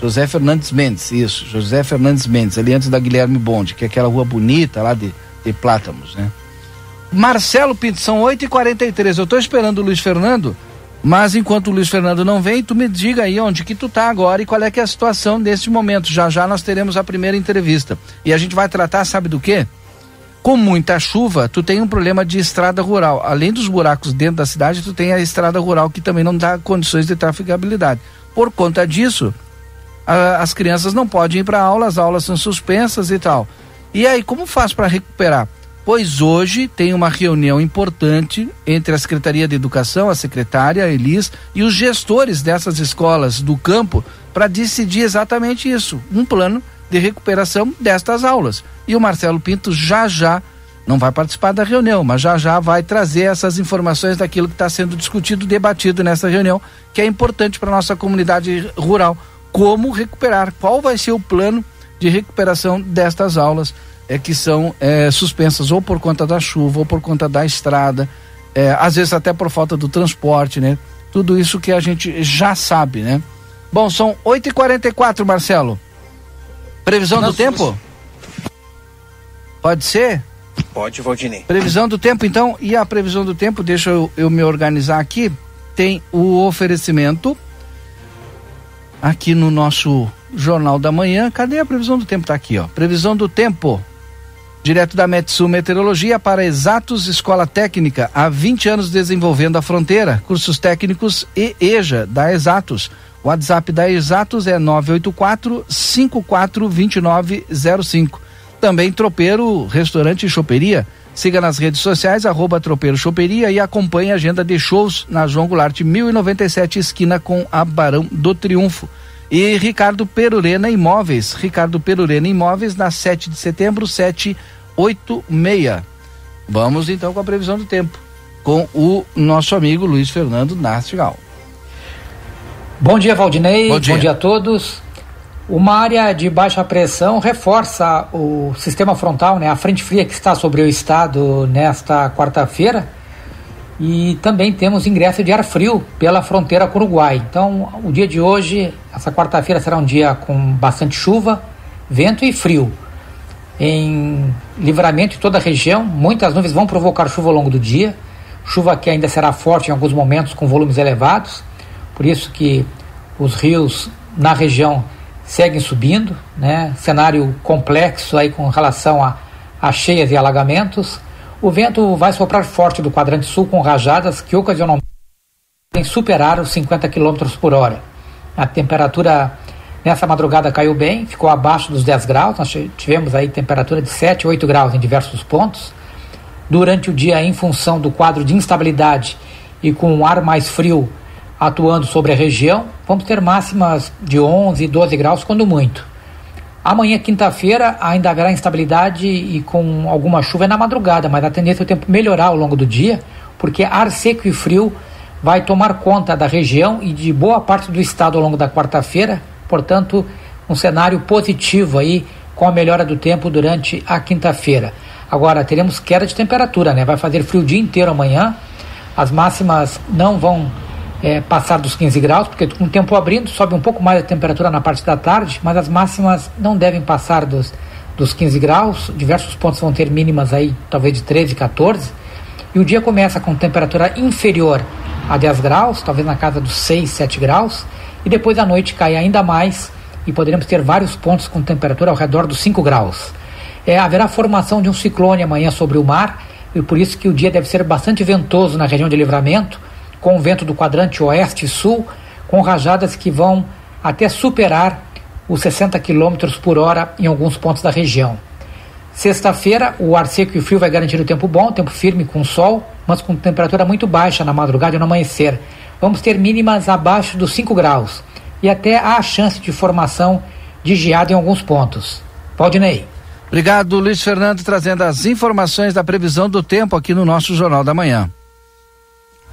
José Fernandes Mendes, isso, José Fernandes Mendes, ali antes da Guilherme Bonde, que é aquela rua bonita lá de, de Plátamos, né? Marcelo Pinto, são 8h43. Eu estou esperando o Luiz Fernando, mas enquanto o Luiz Fernando não vem, tu me diga aí onde que tu tá agora e qual é que é a situação neste momento. Já já nós teremos a primeira entrevista. E a gente vai tratar, sabe do quê? Com muita chuva, tu tem um problema de estrada rural. Além dos buracos dentro da cidade, tu tem a estrada rural que também não dá condições de trafegabilidade. Por conta disso, a, as crianças não podem ir para aula, as aulas são suspensas e tal. E aí, como faz para recuperar? Pois hoje tem uma reunião importante entre a Secretaria de Educação, a secretária a Elis e os gestores dessas escolas do campo para decidir exatamente isso, um plano de recuperação destas aulas. E o Marcelo Pinto já já não vai participar da reunião, mas já já vai trazer essas informações daquilo que está sendo discutido, debatido nessa reunião, que é importante para nossa comunidade rural. Como recuperar? Qual vai ser o plano de recuperação destas aulas é, que são é, suspensas ou por conta da chuva ou por conta da estrada, é, às vezes até por falta do transporte, né? Tudo isso que a gente já sabe, né? Bom, são 8h44, Marcelo. Previsão do tempo? Pode ser? Pode, Valdinei. Previsão do tempo, então, e a previsão do tempo, deixa eu, eu me organizar aqui. Tem o oferecimento aqui no nosso Jornal da Manhã. Cadê a previsão do tempo? Tá aqui, ó. Previsão do tempo. Direto da Metsu Meteorologia para Exatos Escola Técnica, há 20 anos desenvolvendo a fronteira, cursos técnicos e EJA da Exatos. WhatsApp da Exatos é 984 542905. Também Tropeiro Restaurante e Choperia. Siga nas redes sociais, arroba Tropeiro Choperia e acompanhe a agenda de shows na João Goulart 1097, esquina com a Barão do Triunfo. E Ricardo Perurena Imóveis. Ricardo Perurena Imóveis na 7 de setembro, 786. Vamos então com a previsão do tempo. Com o nosso amigo Luiz Fernando Nastigal. Bom dia, Valdinei. Bom dia. Bom dia a todos. Uma área de baixa pressão reforça o sistema frontal, né? A frente fria que está sobre o estado nesta quarta-feira. E também temos ingresso de ar frio pela fronteira com o Uruguai. Então, o dia de hoje, essa quarta-feira, será um dia com bastante chuva, vento e frio. Em livramento em toda a região, muitas nuvens vão provocar chuva ao longo do dia. Chuva que ainda será forte em alguns momentos com volumes elevados. Por isso que os rios na região seguem subindo, né? Cenário complexo aí com relação a, a cheias e alagamentos. O vento vai soprar forte do quadrante sul com rajadas que ocasionalmente superar os 50 km por hora. A temperatura nessa madrugada caiu bem, ficou abaixo dos 10 graus. Nós tivemos aí temperatura de 7, 8 graus em diversos pontos. Durante o dia, em função do quadro de instabilidade e com um ar mais frio atuando sobre a região, vamos ter máximas de 11, 12 graus, quando muito. Amanhã, quinta-feira, ainda haverá instabilidade e com alguma chuva na madrugada, mas a tendência é o tempo melhorar ao longo do dia, porque ar seco e frio vai tomar conta da região e de boa parte do estado ao longo da quarta-feira, portanto, um cenário positivo aí com a melhora do tempo durante a quinta-feira. Agora, teremos queda de temperatura, né? Vai fazer frio o dia inteiro amanhã, as máximas não vão é, passar dos 15 graus, porque com o tempo abrindo sobe um pouco mais a temperatura na parte da tarde, mas as máximas não devem passar dos, dos 15 graus. Diversos pontos vão ter mínimas aí, talvez de 13, 14. E o dia começa com temperatura inferior a 10 graus, talvez na casa dos 6, 7 graus, e depois à noite cai ainda mais e poderemos ter vários pontos com temperatura ao redor dos 5 graus. É, haverá formação de um ciclone amanhã sobre o mar, e por isso que o dia deve ser bastante ventoso na região de livramento, com vento do quadrante oeste e sul, com rajadas que vão até superar os 60 km por hora em alguns pontos da região. Sexta-feira, o ar seco e o frio vai garantir o tempo bom, tempo firme com sol, mas com temperatura muito baixa na madrugada e no amanhecer. Vamos ter mínimas abaixo dos 5 graus e até há chance de formação de geada em alguns pontos. Valdinei. Obrigado, Luiz Fernando, trazendo as informações da previsão do tempo aqui no nosso Jornal da Manhã.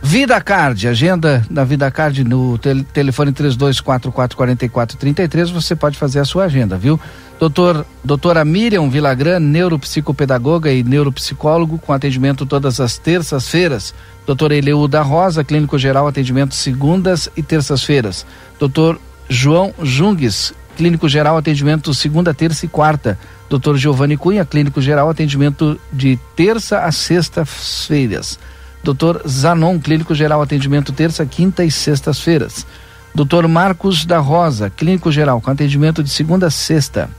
Vida Card, agenda da Vida Card no tel telefone 32444433, você pode fazer a sua agenda, viu? Doutor, doutora Miriam Vilagran, neuropsicopedagoga e neuropsicólogo, com atendimento todas as terças-feiras. Doutor Eleuda Rosa, clínico geral, atendimento segundas e terças-feiras. Doutor João Jungues, clínico geral, atendimento segunda, terça e quarta. Doutor Giovanni Cunha, clínico geral, atendimento de terça a sexta-feiras. Dr. Zanon, clínico geral, atendimento terça, quinta e sextas-feiras. Dr. Marcos da Rosa, clínico geral, com atendimento de segunda a sexta.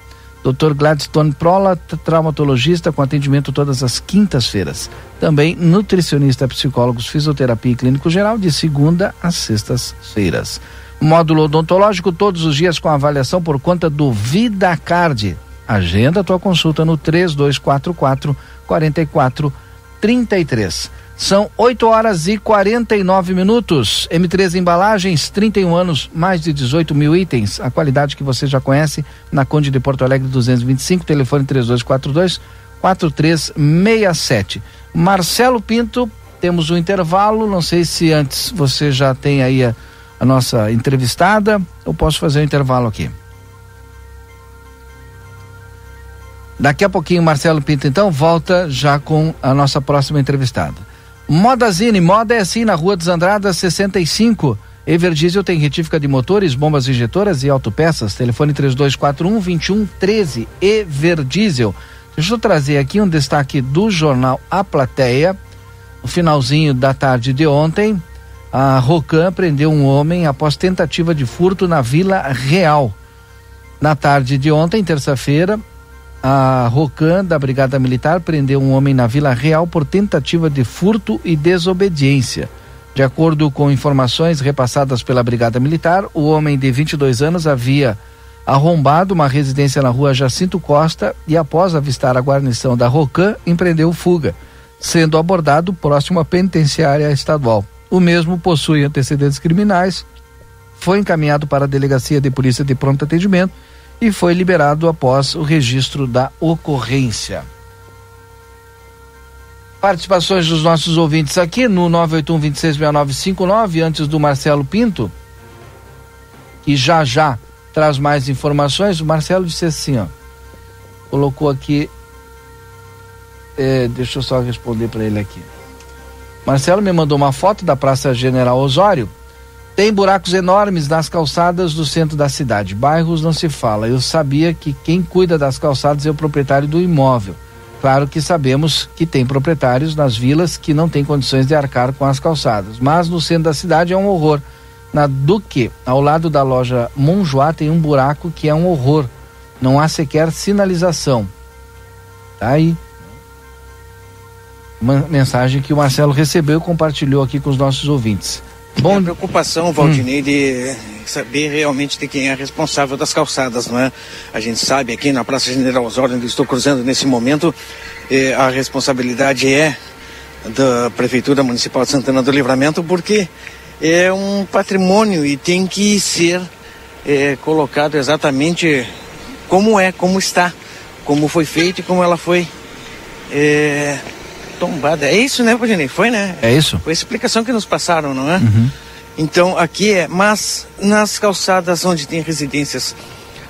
Dr. Gladstone Prola, traumatologista, com atendimento todas as quintas-feiras. Também nutricionista, psicólogos, fisioterapia e clínico geral, de segunda a sextas-feiras. Módulo odontológico todos os dias com avaliação por conta do VidaCard. Agenda tua consulta no 3244 4433. São 8 horas e 49 minutos. M3 Embalagens, 31 anos, mais de 18 mil itens. A qualidade que você já conhece na Conde de Porto Alegre 225, telefone 3242 4367. Marcelo Pinto, temos um intervalo. Não sei se antes você já tem aí a, a nossa entrevistada. Eu posso fazer o um intervalo aqui. Daqui a pouquinho, Marcelo Pinto, então, volta já com a nossa próxima entrevistada. Modazine, moda é assim na Rua dos Andradas 65. Everdiesel tem retífica de motores, bombas injetoras e autopeças. Telefone 3241 2113. Everdiesel. Deixa eu trazer aqui um destaque do jornal A Plateia. No finalzinho da tarde de ontem, a Rocan prendeu um homem após tentativa de furto na Vila Real. Na tarde de ontem, terça-feira, a Rocan da Brigada Militar prendeu um homem na Vila Real por tentativa de furto e desobediência. De acordo com informações repassadas pela Brigada Militar, o homem de 22 anos havia arrombado uma residência na rua Jacinto Costa e, após avistar a guarnição da Rocan, empreendeu fuga, sendo abordado próximo à penitenciária estadual. O mesmo possui antecedentes criminais, foi encaminhado para a Delegacia de Polícia de Pronto Atendimento e foi liberado após o registro da ocorrência. Participações dos nossos ouvintes aqui no 981-266959, antes do Marcelo Pinto, que já já traz mais informações. O Marcelo disse assim, ó, colocou aqui, é, deixa eu só responder para ele aqui. Marcelo me mandou uma foto da Praça General Osório tem buracos enormes nas calçadas do centro da cidade. Bairros não se fala. Eu sabia que quem cuida das calçadas é o proprietário do imóvel. Claro que sabemos que tem proprietários nas vilas que não têm condições de arcar com as calçadas, mas no centro da cidade é um horror. Na Duque, ao lado da loja Monjoá, tem um buraco que é um horror. Não há sequer sinalização. Tá aí. Uma mensagem que o Marcelo recebeu e compartilhou aqui com os nossos ouvintes. Bom, a preocupação, Valdinei, hum. de saber realmente de quem é responsável das calçadas, não é? A gente sabe aqui na Praça General Osório, onde estou cruzando nesse momento, eh, a responsabilidade é da Prefeitura Municipal de Santana do Livramento, porque é um patrimônio e tem que ser eh, colocado exatamente como é, como está, como foi feito e como ela foi eh, tombada. É isso, né, Valdinei? Foi, né? É isso. Foi a explicação que nos passaram, não é? Uhum. Então, aqui é, mas nas calçadas onde tem residências,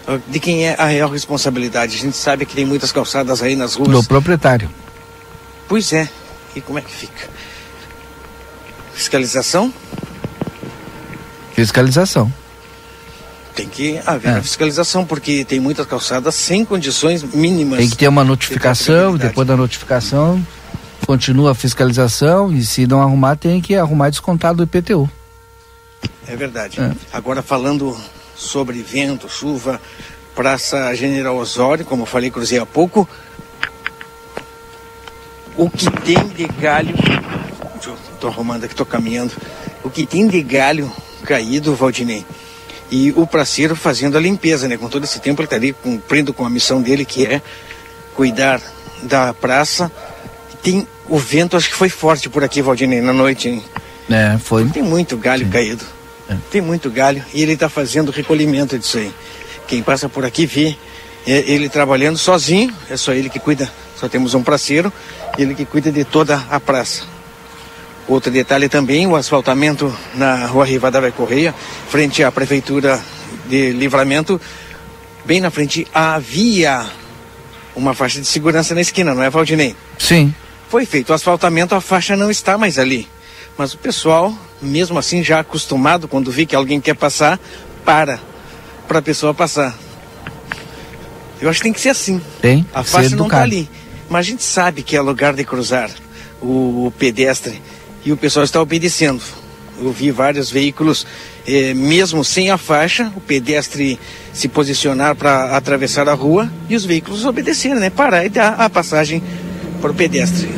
ah, de quem é a real responsabilidade? A gente sabe que tem muitas calçadas aí nas ruas. Do proprietário. Pois é. E como é que fica? Fiscalização? Fiscalização. Tem que haver é. fiscalização, porque tem muitas calçadas sem condições mínimas. Tem que ter uma notificação, de depois da notificação continua a fiscalização e se não arrumar tem que arrumar descontado do IPTU. É verdade. É. Agora falando sobre vento, chuva, Praça General Osório, como eu falei, cruzei há pouco. O que tem de galho. Estou arrumando aqui, estou caminhando. O que tem de galho caído, Valdinei. E o praceiro fazendo a limpeza, né? Com todo esse tempo ele está ali cumprindo com a missão dele, que é cuidar da praça tem o vento, acho que foi forte por aqui, Valdinei, na noite, hein? É, foi. Tem muito galho Sim. caído. É. Tem muito galho e ele está fazendo recolhimento disso aí. Quem passa por aqui vê é, ele trabalhando sozinho, é só ele que cuida. Só temos um praceiro, ele que cuida de toda a praça. Outro detalhe também, o asfaltamento na rua Rivadavia Correia, frente à Prefeitura de Livramento, bem na frente havia uma faixa de segurança na esquina, não é, Valdinei? Sim. Foi feito o asfaltamento, a faixa não está mais ali. Mas o pessoal, mesmo assim, já acostumado, quando vê que alguém quer passar, para para a pessoa passar. Eu acho que tem que ser assim. Tem. A faixa não está ali. Mas a gente sabe que é lugar de cruzar o, o pedestre e o pessoal está obedecendo. Eu vi vários veículos, eh, mesmo sem a faixa, o pedestre se posicionar para atravessar a rua e os veículos obedecerem, né? Parar e dar a passagem para o pedestre.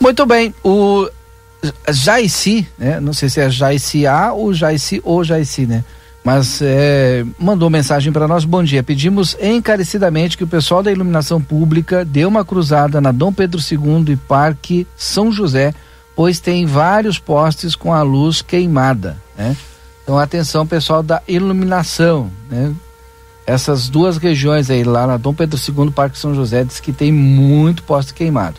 Muito bem. O Jaici, né? Não sei se é Jaici A ou Jaici ou Jaici, né? Mas é, mandou mensagem para nós. Bom dia. Pedimos encarecidamente que o pessoal da iluminação pública dê uma cruzada na Dom Pedro II e Parque São José pois tem vários postes com a luz queimada, né? Então atenção pessoal da iluminação, né? Essas duas regiões aí, lá na Dom Pedro II, Parque São José, diz que tem muito poste queimado.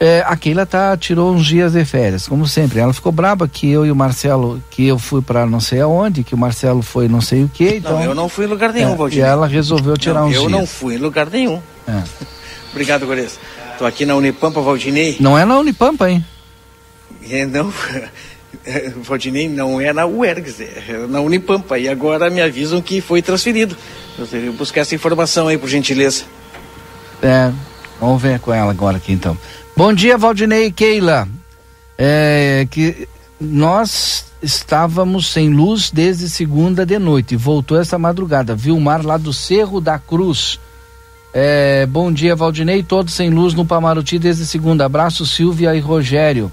É, a Keila tá, tirou uns dias de férias, como sempre. Ela ficou braba que eu e o Marcelo, que eu fui para não sei aonde, que o Marcelo foi não sei o que. Então, não, eu não fui em lugar nenhum, é, E ela resolveu tirar não, uns eu dias. Eu não fui em lugar nenhum. É. Obrigado, Gores. Tô aqui na Unipampa, Valdinei. Não é na Unipampa, hein? É, não, Valdinei não é na UERGS, é na Unipampa. E agora me avisam que foi transferido. Eu teria que buscar essa informação aí, por gentileza. É, vamos ver com ela agora aqui então. Bom dia, Valdinei e Keila. É, que nós estávamos sem luz desde segunda de noite. Voltou essa madrugada. Viu o mar lá do Cerro da Cruz. É, bom dia, Valdinei. Todos sem luz no Pamaruti desde segunda. Abraço, Silvia e Rogério.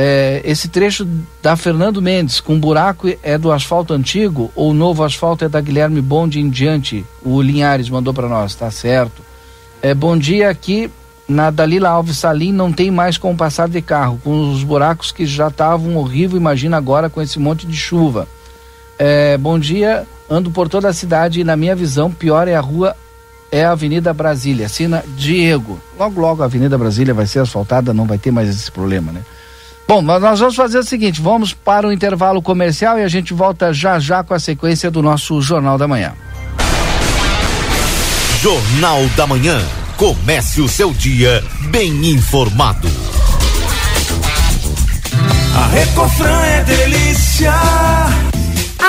É, esse trecho da Fernando Mendes com buraco é do asfalto antigo ou novo asfalto é da Guilherme Bonde em diante? O Linhares mandou para nós, tá certo. É, bom dia aqui na Dalila Alves Salim não tem mais como passar de carro, com os buracos que já estavam horrível, imagina agora com esse monte de chuva. É, bom dia, ando por toda a cidade e na minha visão pior é a rua é a Avenida Brasília, assina Diego. Logo logo a Avenida Brasília vai ser asfaltada, não vai ter mais esse problema, né? Bom, mas nós vamos fazer o seguinte: vamos para o intervalo comercial e a gente volta já já com a sequência do nosso Jornal da Manhã. Jornal da Manhã. Comece o seu dia bem informado. A Recofran é delícia.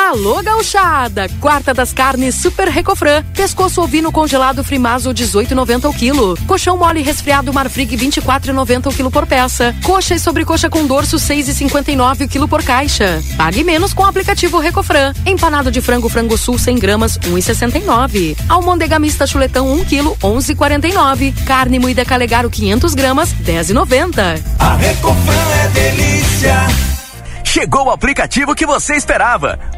Alô gauchada, quarta das carnes Super Recofran, pescoço ovino congelado Frimazo 18,90 o quilo, colchão mole resfriado Marfrig 24,90 o quilo por peça, coxa e sobrecoxa com dorso 6,59 o quilo por caixa. Pague menos com o aplicativo Recofran. Empanado de frango frango sul 100 gramas 1,69. Almôndega mista chuletão 1 quilo 11,49. Carne moída calegaro 500 gramas 10,90. A Recofran é delícia. Chegou o aplicativo que você esperava.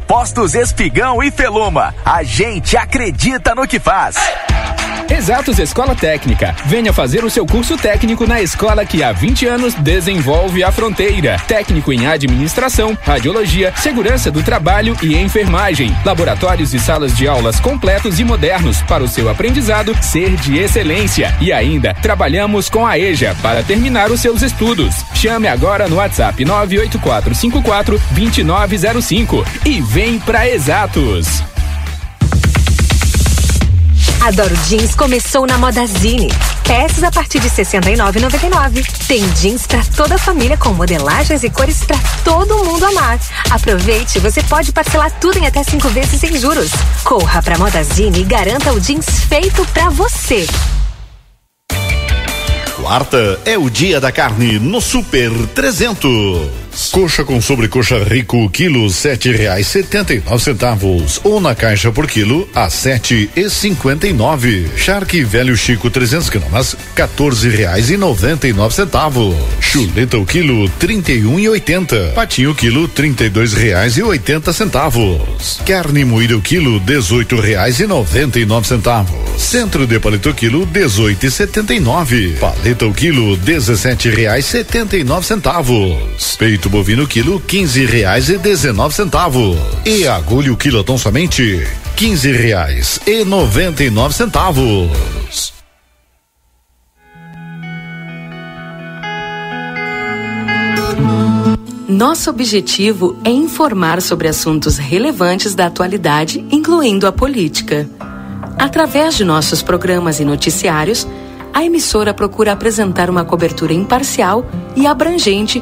Postos Espigão e Feluma. A gente acredita no que faz. Exatos Escola Técnica. Venha fazer o seu curso técnico na escola que há 20 anos desenvolve a fronteira. Técnico em administração, radiologia, segurança do trabalho e enfermagem. Laboratórios e salas de aulas completos e modernos para o seu aprendizado ser de excelência. E ainda, trabalhamos com a EJA para terminar os seus estudos. Chame agora no WhatsApp 98454 2905 e vem para Exatos. Adoro Jeans começou na Modazine. Peças a partir de R$ 69,99. Tem jeans para toda a família com modelagens e cores para todo mundo amar. Aproveite, você pode parcelar tudo em até cinco vezes sem juros. Corra para Modazine e garanta o jeans feito para você. Quarta é o dia da carne no Super 300. Coxa com sobrecoxa rico, quilo sete reais setenta e nove centavos. Ou na caixa por quilo a sete e cinquenta e nove. Charque velho Chico 300 gramas, quatorze reais e noventa e nove centavos. Chuleta o quilo trinta e um e oitenta. Patinho quilo trinta e dois reais e oitenta centavos. Carne moída o quilo dezoito reais e noventa e nove centavos. Centro de paleta quilo dezoito e setenta e nove. Paleta o quilo dezessete reais setenta e nove centavos. Peito bovino quilo quinze reais e dezenove centavos. E agulha o quilotão somente quinze reais e noventa e nove centavos. Nosso objetivo é informar sobre assuntos relevantes da atualidade, incluindo a política. Através de nossos programas e noticiários, a emissora procura apresentar uma cobertura imparcial e abrangente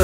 O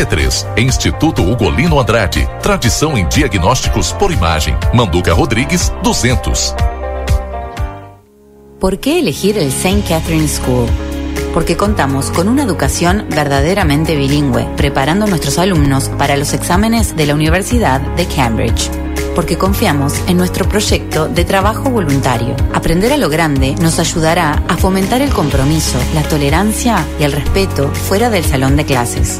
33. Instituto Ugolino Andrade. Tradição em diagnósticos por imagem. Manduca Rodrigues, 200. ¿Por qué elegir el St. Catherine School? Porque contamos con una educación verdaderamente bilingüe, preparando a nuestros alumnos para los exámenes de la Universidad de Cambridge. Porque confiamos en nuestro proyecto de trabajo voluntario. Aprender a lo grande nos ayudará a fomentar el compromiso, la tolerancia y el respeto fuera del salón de clases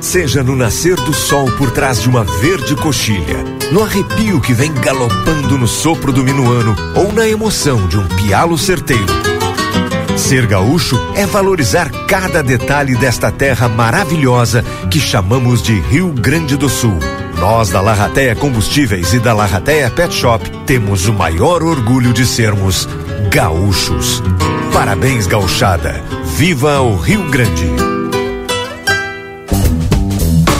Seja no nascer do sol por trás de uma verde coxilha, no arrepio que vem galopando no sopro do minuano ou na emoção de um pialo certeiro. Ser gaúcho é valorizar cada detalhe desta terra maravilhosa que chamamos de Rio Grande do Sul. Nós da Larrateia Combustíveis e da Larrateia Pet Shop temos o maior orgulho de sermos gaúchos. Parabéns, gauchada. Viva o Rio Grande.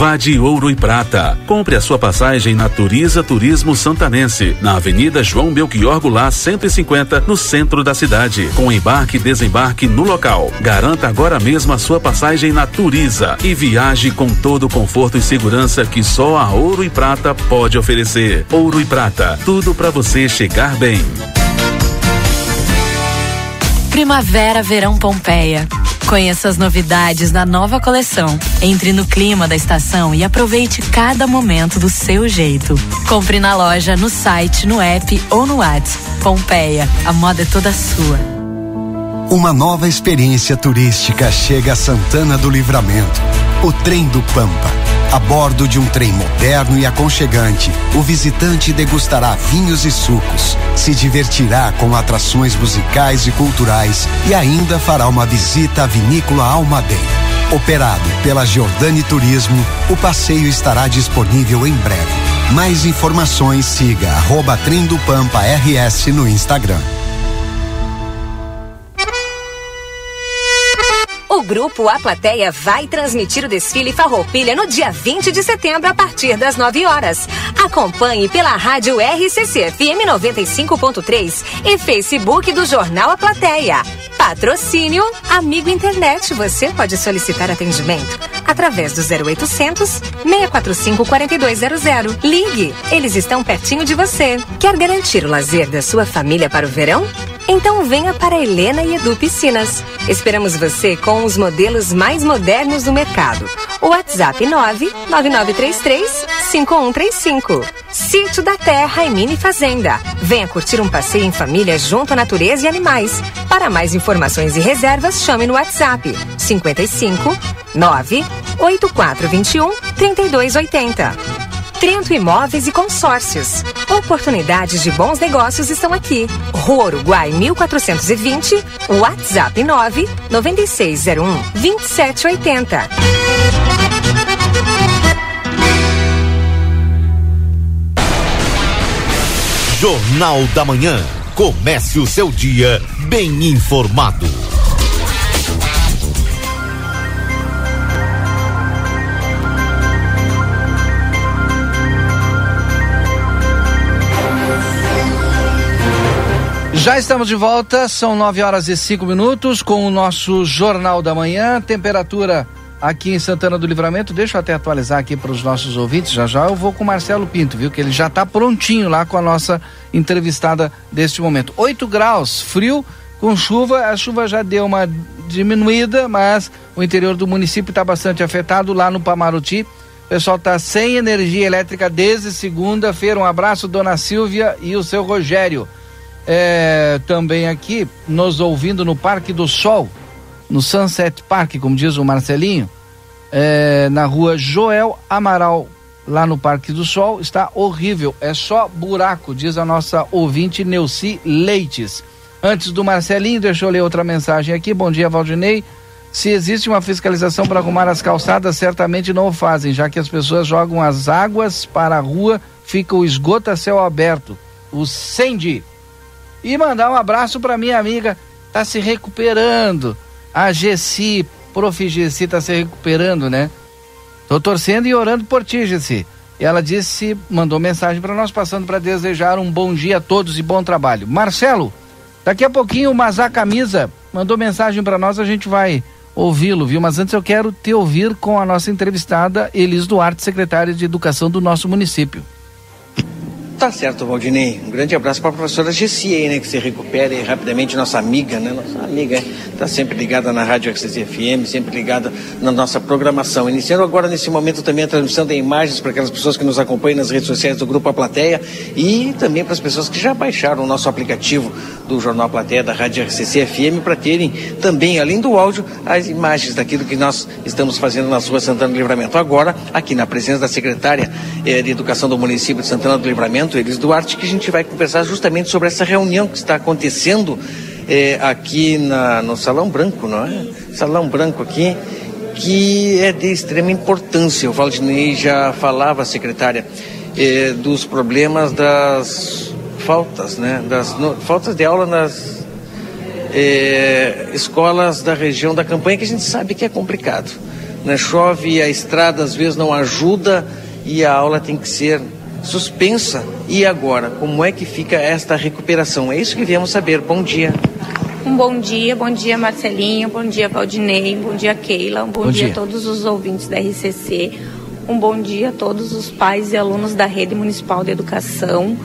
Vá de ouro e prata. Compre a sua passagem na Turiza Turismo Santanense, na Avenida João Belchior Goulart 150, no centro da cidade, com embarque e desembarque no local. Garanta agora mesmo a sua passagem na Turiza e viaje com todo o conforto e segurança que só a Ouro e Prata pode oferecer. Ouro e Prata, tudo para você chegar bem. Primavera Verão Pompeia. Conheça as novidades da nova coleção. Entre no clima da estação e aproveite cada momento do seu jeito. Compre na loja, no site, no app ou no WhatsApp. Pompeia, a moda é toda sua. Uma nova experiência turística chega a Santana do Livramento. O Trem do Pampa. A bordo de um trem moderno e aconchegante, o visitante degustará vinhos e sucos, se divertirá com atrações musicais e culturais e ainda fará uma visita à vinícola Almaden. Operado pela Giordani Turismo, o passeio estará disponível em breve. Mais informações siga arroba Trem do Pampa RS no Instagram. Grupo A Plateia vai transmitir o desfile Farroupilha no dia 20 de setembro a partir das 9 horas. Acompanhe pela rádio RCC FM 95.3 e Facebook do Jornal A Plateia. Patrocínio Amigo Internet. Você pode solicitar atendimento através do 0800 645 4200. Ligue, eles estão pertinho de você. Quer garantir o lazer da sua família para o verão? Então venha para Helena e Edu Piscinas. Esperamos você com os modelos mais modernos do mercado. O WhatsApp 99933 5135. Sítio da Terra e Mini Fazenda. Venha curtir um passeio em família junto à natureza e animais. Para mais informações e reservas, chame no WhatsApp 55 9 8421 3280. Trento Imóveis e Consórcios. Oportunidades de bons negócios estão aqui. Rua Uruguai 1420, WhatsApp 9 9601 2780. Jornal da Manhã. Comece o seu dia bem informado. Já estamos de volta, são 9 horas e 5 minutos com o nosso Jornal da Manhã. Temperatura aqui em Santana do Livramento, deixa eu até atualizar aqui para os nossos ouvintes. Já já eu vou com o Marcelo Pinto, viu? Que ele já está prontinho lá com a nossa entrevistada deste momento. 8 graus, frio com chuva. A chuva já deu uma diminuída, mas o interior do município está bastante afetado lá no Pamaruti. O pessoal está sem energia elétrica desde segunda-feira. Um abraço, dona Silvia e o seu Rogério é, também aqui nos ouvindo no Parque do Sol, no Sunset Park, como diz o Marcelinho, é, na rua Joel Amaral, lá no Parque do Sol, está horrível, é só buraco, diz a nossa ouvinte Neuci Leites. Antes do Marcelinho, deixa eu ler outra mensagem aqui. Bom dia, Valdinei. Se existe uma fiscalização para arrumar as calçadas, certamente não o fazem, já que as pessoas jogam as águas para a rua, fica o esgoto a céu aberto. O Sandy e mandar um abraço para minha amiga, tá se recuperando. A Gessi, prof. Gessi tá se recuperando, né? Tô torcendo e orando por ti, Gessi. Ela disse, mandou mensagem para nós, passando para desejar um bom dia a todos e bom trabalho. Marcelo, daqui a pouquinho o Mazá Camisa mandou mensagem para nós, a gente vai ouvi-lo, viu? Mas antes eu quero te ouvir com a nossa entrevistada Elis Duarte, secretária de Educação do nosso município. Tá certo, Valdinei. Um grande abraço para a professora Gessi aí, né? Que se recupere rapidamente, nossa amiga, né? Nossa amiga está sempre ligada na Rádio XZ FM, sempre ligada na nossa programação. Iniciando agora nesse momento também a transmissão de imagens para aquelas pessoas que nos acompanham nas redes sociais do Grupo A Plateia e também para as pessoas que já baixaram o nosso aplicativo do Jornal A Plateia da Rádio RCC FM para terem também, além do áudio, as imagens daquilo que nós estamos fazendo nas ruas Santana do Livramento. Agora, aqui na presença da secretária eh, de Educação do município de Santana do Livramento, Elis Duarte, que a gente vai conversar justamente sobre essa reunião que está acontecendo eh, aqui na, no Salão Branco, não é? Salão Branco aqui, que é de extrema importância. O Valdinei já falava, secretária, eh, dos problemas das faltas, né? Das no, faltas de aula nas eh, escolas da região da campanha, que a gente sabe que é complicado. né? chove a estrada às vezes não ajuda e a aula tem que ser suspensa. E agora, como é que fica esta recuperação? É isso que viemos saber. Bom dia. Um bom dia, bom dia Marcelinho, bom dia Valdinei, bom dia Keila, um bom, bom dia. dia a todos os ouvintes da RCC, um bom dia a todos os pais e alunos da Rede Municipal de Educação.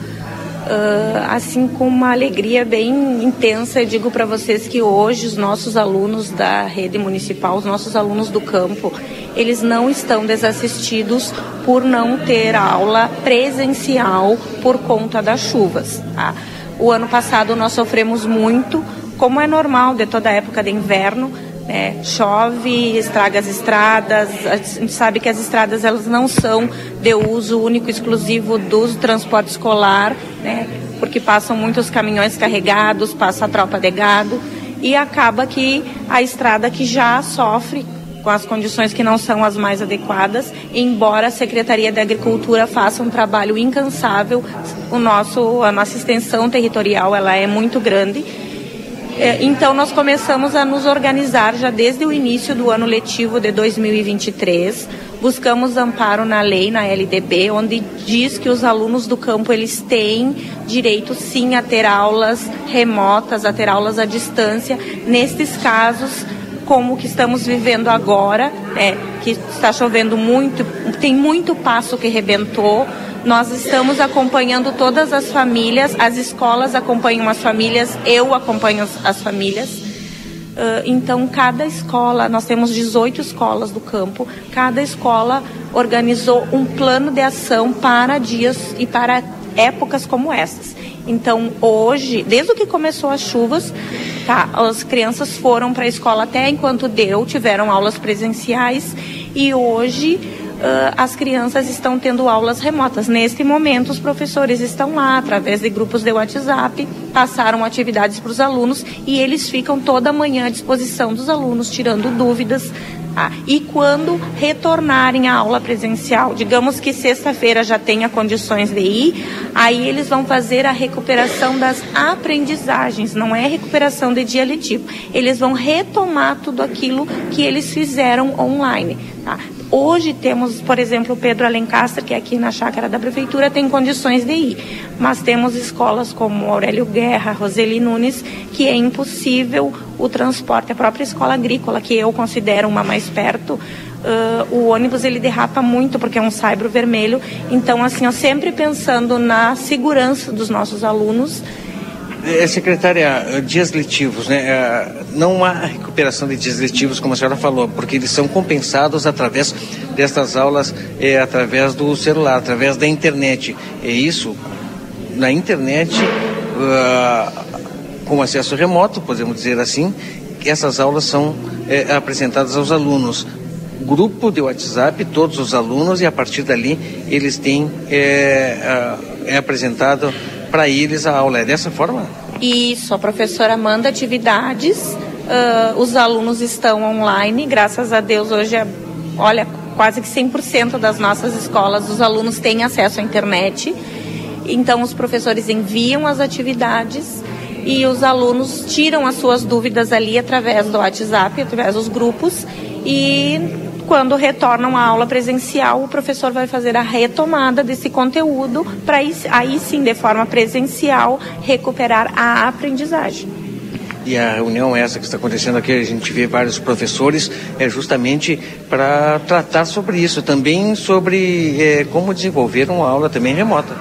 Uh, assim com uma alegria bem intensa, eu digo para vocês que hoje os nossos alunos da rede municipal, os nossos alunos do campo, eles não estão desassistidos por não ter aula presencial por conta das chuvas. Tá? O ano passado nós sofremos muito, como é normal de toda época de inverno, né? chove, estraga as estradas, a gente sabe que as estradas elas não são de uso único exclusivo do transporte escolar, né? porque passam muitos caminhões carregados, passa a tropa de gado e acaba que a estrada que já sofre com as condições que não são as mais adequadas, embora a Secretaria da Agricultura faça um trabalho incansável, o nosso a nossa extensão territorial ela é muito grande então, nós começamos a nos organizar já desde o início do ano letivo de 2023. Buscamos amparo na lei, na LDB, onde diz que os alunos do campo eles têm direito sim a ter aulas remotas, a ter aulas à distância. Nestes casos, como o que estamos vivendo agora, né, que está chovendo muito, tem muito passo que rebentou, nós estamos acompanhando todas as famílias, as escolas acompanham as famílias, eu acompanho as famílias. Uh, então, cada escola, nós temos 18 escolas do campo, cada escola organizou um plano de ação para dias e para épocas como essas. Então, hoje, desde que começou as chuvas, tá, as crianças foram para a escola até enquanto deu, tiveram aulas presenciais e hoje as crianças estão tendo aulas remotas. Neste momento, os professores estão lá, através de grupos de WhatsApp, passaram atividades para os alunos e eles ficam toda manhã à disposição dos alunos, tirando dúvidas. Ah, e quando retornarem à aula presencial, digamos que sexta-feira já tenha condições de ir, aí eles vão fazer a recuperação das aprendizagens, não é recuperação de dia letivo. Eles vão retomar tudo aquilo que eles fizeram online. Tá? Hoje temos, por exemplo, o Pedro Alencastre, que aqui na chácara da prefeitura tem condições de ir, mas temos escolas como Aurélio Guerra, Roseli Nunes, que é impossível o transporte. A própria escola agrícola, que eu considero uma mais perto, uh, o ônibus ele derrapa muito porque é um saibro vermelho. Então, assim, eu sempre pensando na segurança dos nossos alunos secretária, dias letivos, né? É, não há recuperação de dias letivos, como a senhora falou, porque eles são compensados através destas aulas, é, através do celular, através da internet. É isso, na internet, uh, com acesso remoto, podemos dizer assim, essas aulas são é, apresentadas aos alunos. Grupo de WhatsApp, todos os alunos, e a partir dali eles têm, é, é apresentado para eles a aula. É dessa forma? Isso, a professora manda atividades, uh, os alunos estão online, graças a Deus hoje, é, olha, quase que 100% das nossas escolas, os alunos têm acesso à internet. Então, os professores enviam as atividades e os alunos tiram as suas dúvidas ali através do WhatsApp, através dos grupos e quando retornam à aula presencial, o professor vai fazer a retomada desse conteúdo para aí sim, de forma presencial, recuperar a aprendizagem. E a reunião essa que está acontecendo aqui, a gente vê vários professores, é justamente para tratar sobre isso, também sobre é, como desenvolver uma aula também remota.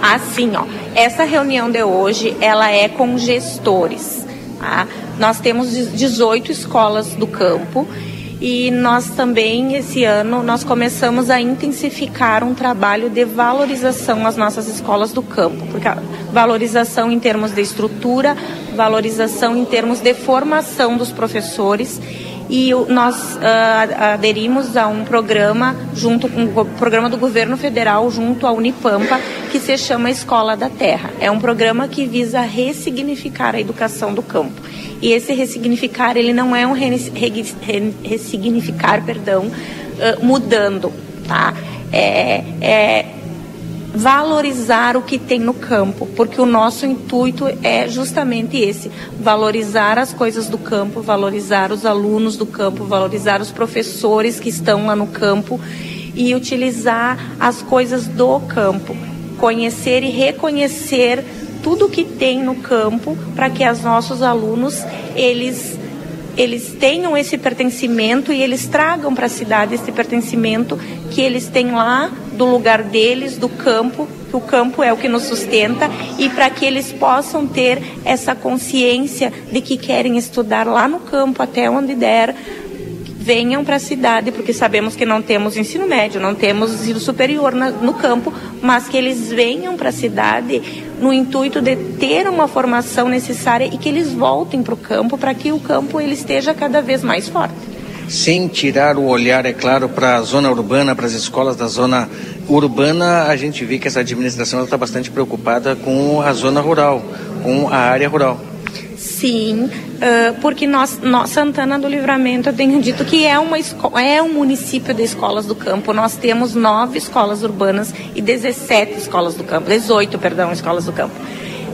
Assim, ó, essa reunião de hoje, ela é com gestores. Tá? Nós temos 18 escolas do campo e nós também esse ano nós começamos a intensificar um trabalho de valorização às nossas escolas do campo, porque valorização em termos de estrutura, valorização em termos de formação dos professores e nós uh, aderimos a um programa junto com o programa do governo federal junto à Unipampa que se chama Escola da Terra. É um programa que visa ressignificar a educação do campo. E esse ressignificar ele não é um ressignificar, perdão, mudando, tá? É, é valorizar o que tem no campo, porque o nosso intuito é justamente esse: valorizar as coisas do campo, valorizar os alunos do campo, valorizar os professores que estão lá no campo e utilizar as coisas do campo, conhecer e reconhecer tudo que tem no campo para que os nossos alunos eles eles tenham esse pertencimento e eles tragam para a cidade esse pertencimento que eles têm lá do lugar deles, do campo, que o campo é o que nos sustenta, e para que eles possam ter essa consciência de que querem estudar lá no campo até onde der, venham para a cidade, porque sabemos que não temos ensino médio, não temos ensino superior na, no campo, mas que eles venham para a cidade no intuito de ter uma formação necessária e que eles voltem para o campo para que o campo ele esteja cada vez mais forte sem tirar o olhar, é claro, para a zona urbana, para as escolas da zona urbana, a gente vê que essa administração está bastante preocupada com a zona rural, com a área rural. Sim, uh, porque nós, nós, Santana do Livramento, eu tenho dito que é, uma é um município de escolas do campo. Nós temos nove escolas urbanas e 17 escolas do campo, 18, perdão, escolas do campo.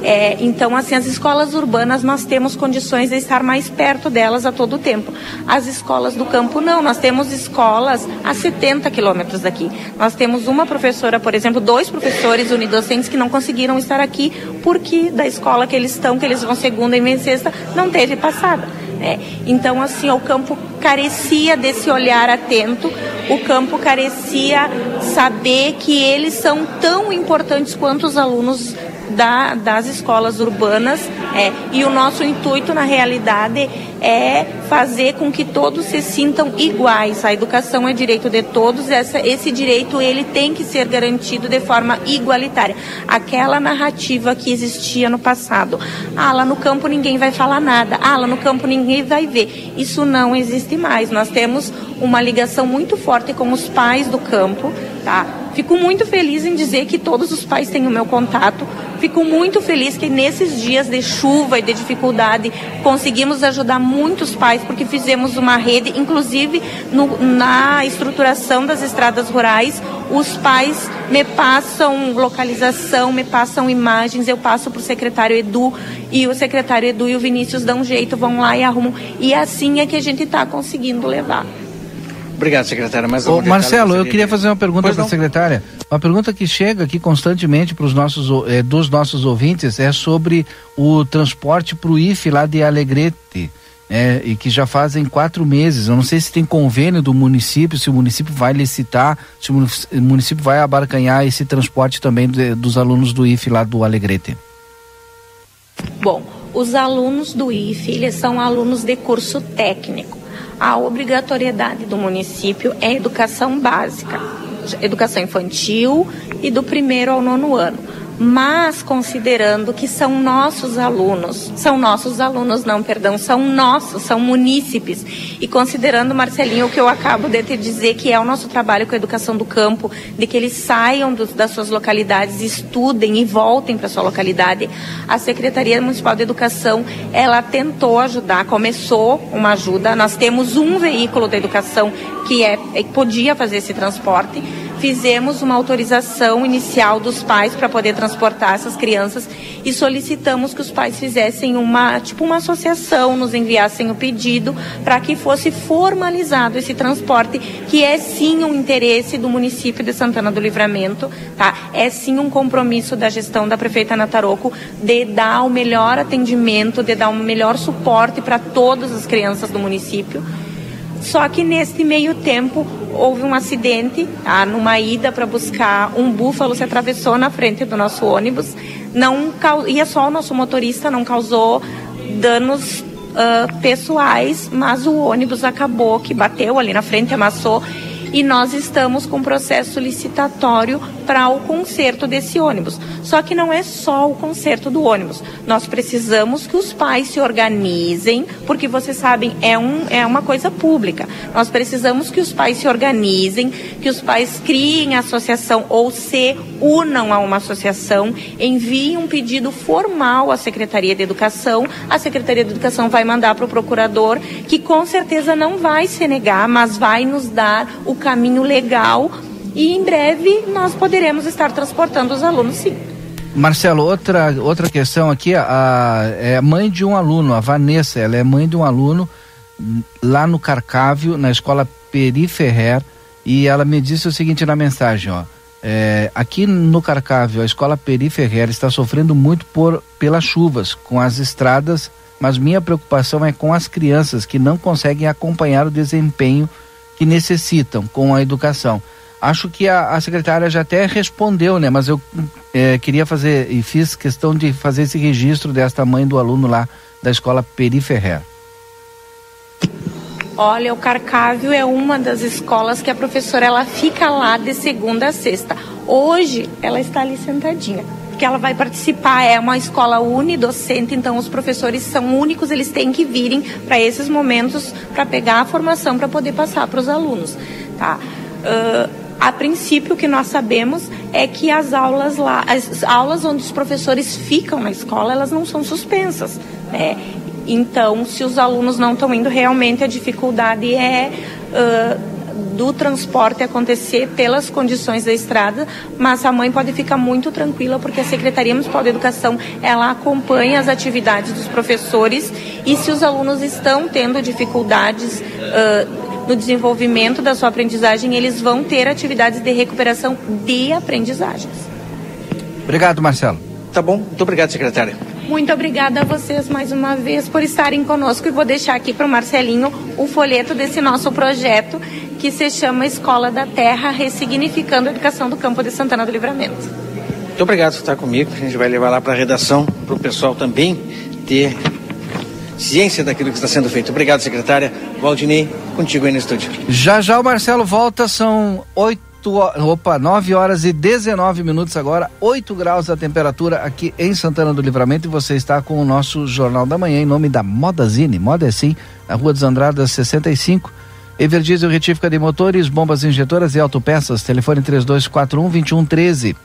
É, então, assim, as escolas urbanas nós temos condições de estar mais perto delas a todo tempo. As escolas do campo não, nós temos escolas a 70 quilômetros daqui. Nós temos uma professora, por exemplo, dois professores unidocentes que não conseguiram estar aqui porque da escola que eles estão, que eles vão segunda e sexta, não teve passada. Né? Então, assim, o campo carecia desse olhar atento, o campo carecia saber que eles são tão importantes quanto os alunos da, das escolas urbanas é, e o nosso intuito na realidade é fazer com que todos se sintam iguais. A educação é direito de todos, essa, esse direito ele tem que ser garantido de forma igualitária. Aquela narrativa que existia no passado, ah, lá no campo ninguém vai falar nada, ah, lá no campo ninguém vai ver. Isso não existe mais. Nós temos uma ligação muito forte com os pais do campo, tá? Fico muito feliz em dizer que todos os pais têm o meu contato. Fico muito feliz que nesses dias de chuva e de dificuldade conseguimos ajudar muitos pais porque fizemos uma rede, inclusive no, na estruturação das estradas rurais, os pais me passam localização, me passam imagens, eu passo para o secretário Edu e o secretário Edu e o Vinícius dão um jeito, vão lá e arrumam. E assim é que a gente está conseguindo levar. Obrigado, secretária. Mas Ô, Marcelo, eu queria fazer uma pergunta para a secretária. Uma pergunta que chega aqui constantemente para os nossos, eh, dos nossos ouvintes é sobre o transporte para o IFE lá de Alegrete. É, e que já fazem quatro meses. Eu não sei se tem convênio do município, se o município vai licitar, se o município vai abarcanhar esse transporte também de, dos alunos do IFE lá do Alegrete. Bom, os alunos do IFE, eles são alunos de curso técnico a obrigatoriedade do município é educação básica, educação infantil e do primeiro ao nono ano mas considerando que são nossos alunos, são nossos alunos, não, perdão, são nossos, são munícipes, e considerando, Marcelinho, o que eu acabo de te dizer, que é o nosso trabalho com a educação do campo, de que eles saiam das suas localidades, estudem e voltem para sua localidade, a Secretaria Municipal de Educação, ela tentou ajudar, começou uma ajuda, nós temos um veículo da educação que é podia fazer esse transporte, fizemos uma autorização inicial dos pais para poder transportar essas crianças e solicitamos que os pais fizessem uma, tipo uma associação, nos enviassem o pedido para que fosse formalizado esse transporte, que é sim um interesse do município de Santana do Livramento, tá? É sim um compromisso da gestão da prefeita Nataroco de dar o melhor atendimento, de dar um melhor suporte para todas as crianças do município. Só que nesse meio tempo houve um acidente, tá? numa ida para buscar um búfalo se atravessou na frente do nosso ônibus. Não ia só o nosso motorista, não causou danos uh, pessoais, mas o ônibus acabou que bateu ali na frente, amassou e nós estamos com processo licitatório para o conserto desse ônibus. Só que não é só o conserto do ônibus. Nós precisamos que os pais se organizem, porque vocês sabem, é, um, é uma coisa pública. Nós precisamos que os pais se organizem, que os pais criem associação ou se unam a uma associação, enviem um pedido formal à Secretaria de Educação. A Secretaria de Educação vai mandar para o procurador, que com certeza não vai se negar, mas vai nos dar o caminho legal e em breve nós poderemos estar transportando os alunos sim. Marcelo, outra, outra questão aqui, a, é mãe de um aluno, a Vanessa, ela é mãe de um aluno lá no Carcávio, na escola Periferrer, e ela me disse o seguinte na mensagem, ó, é, aqui no Carcávio, a escola Periferrer está sofrendo muito por pelas chuvas, com as estradas, mas minha preocupação é com as crianças que não conseguem acompanhar o desempenho que necessitam com a educação. Acho que a, a secretária já até respondeu, né? Mas eu é, queria fazer e fiz questão de fazer esse registro desta mãe do aluno lá da escola Periferrer. Olha, o Carcávio é uma das escolas que a professora ela fica lá de segunda a sexta. Hoje ela está ali sentadinha, porque ela vai participar, é uma escola unidocente, então os professores são únicos, eles têm que virem para esses momentos para pegar a formação para poder passar para os alunos, tá? Uh, a princípio, o que nós sabemos é que as aulas lá, as aulas onde os professores ficam na escola, elas não são suspensas. Né? Então, se os alunos não estão indo, realmente a dificuldade é uh, do transporte acontecer pelas condições da estrada, mas a mãe pode ficar muito tranquila porque a Secretaria Municipal de Educação ela acompanha as atividades dos professores e se os alunos estão tendo dificuldades uh, no desenvolvimento da sua aprendizagem, eles vão ter atividades de recuperação de aprendizagens. Obrigado, Marcelo. Tá bom, muito obrigado, secretária. Muito obrigada a vocês mais uma vez por estarem conosco e vou deixar aqui para o Marcelinho o folheto desse nosso projeto que se chama Escola da Terra Ressignificando a Educação do Campo de Santana do Livramento. Muito obrigado por estar comigo. A gente vai levar lá para a redação, para o pessoal também ter ciência daquilo que está sendo feito. Obrigado, secretária. Valdinei, contigo aí no estúdio. Já já o Marcelo volta, são oito opa, 9 horas e 19 minutos agora, 8 graus a temperatura aqui em Santana do Livramento e você está com o nosso Jornal da Manhã em nome da Modazine, Moda é sim, na Rua dos Andradas 65. Everdiesel retífica de motores, bombas injetoras e autopeças, telefone 3241 2113.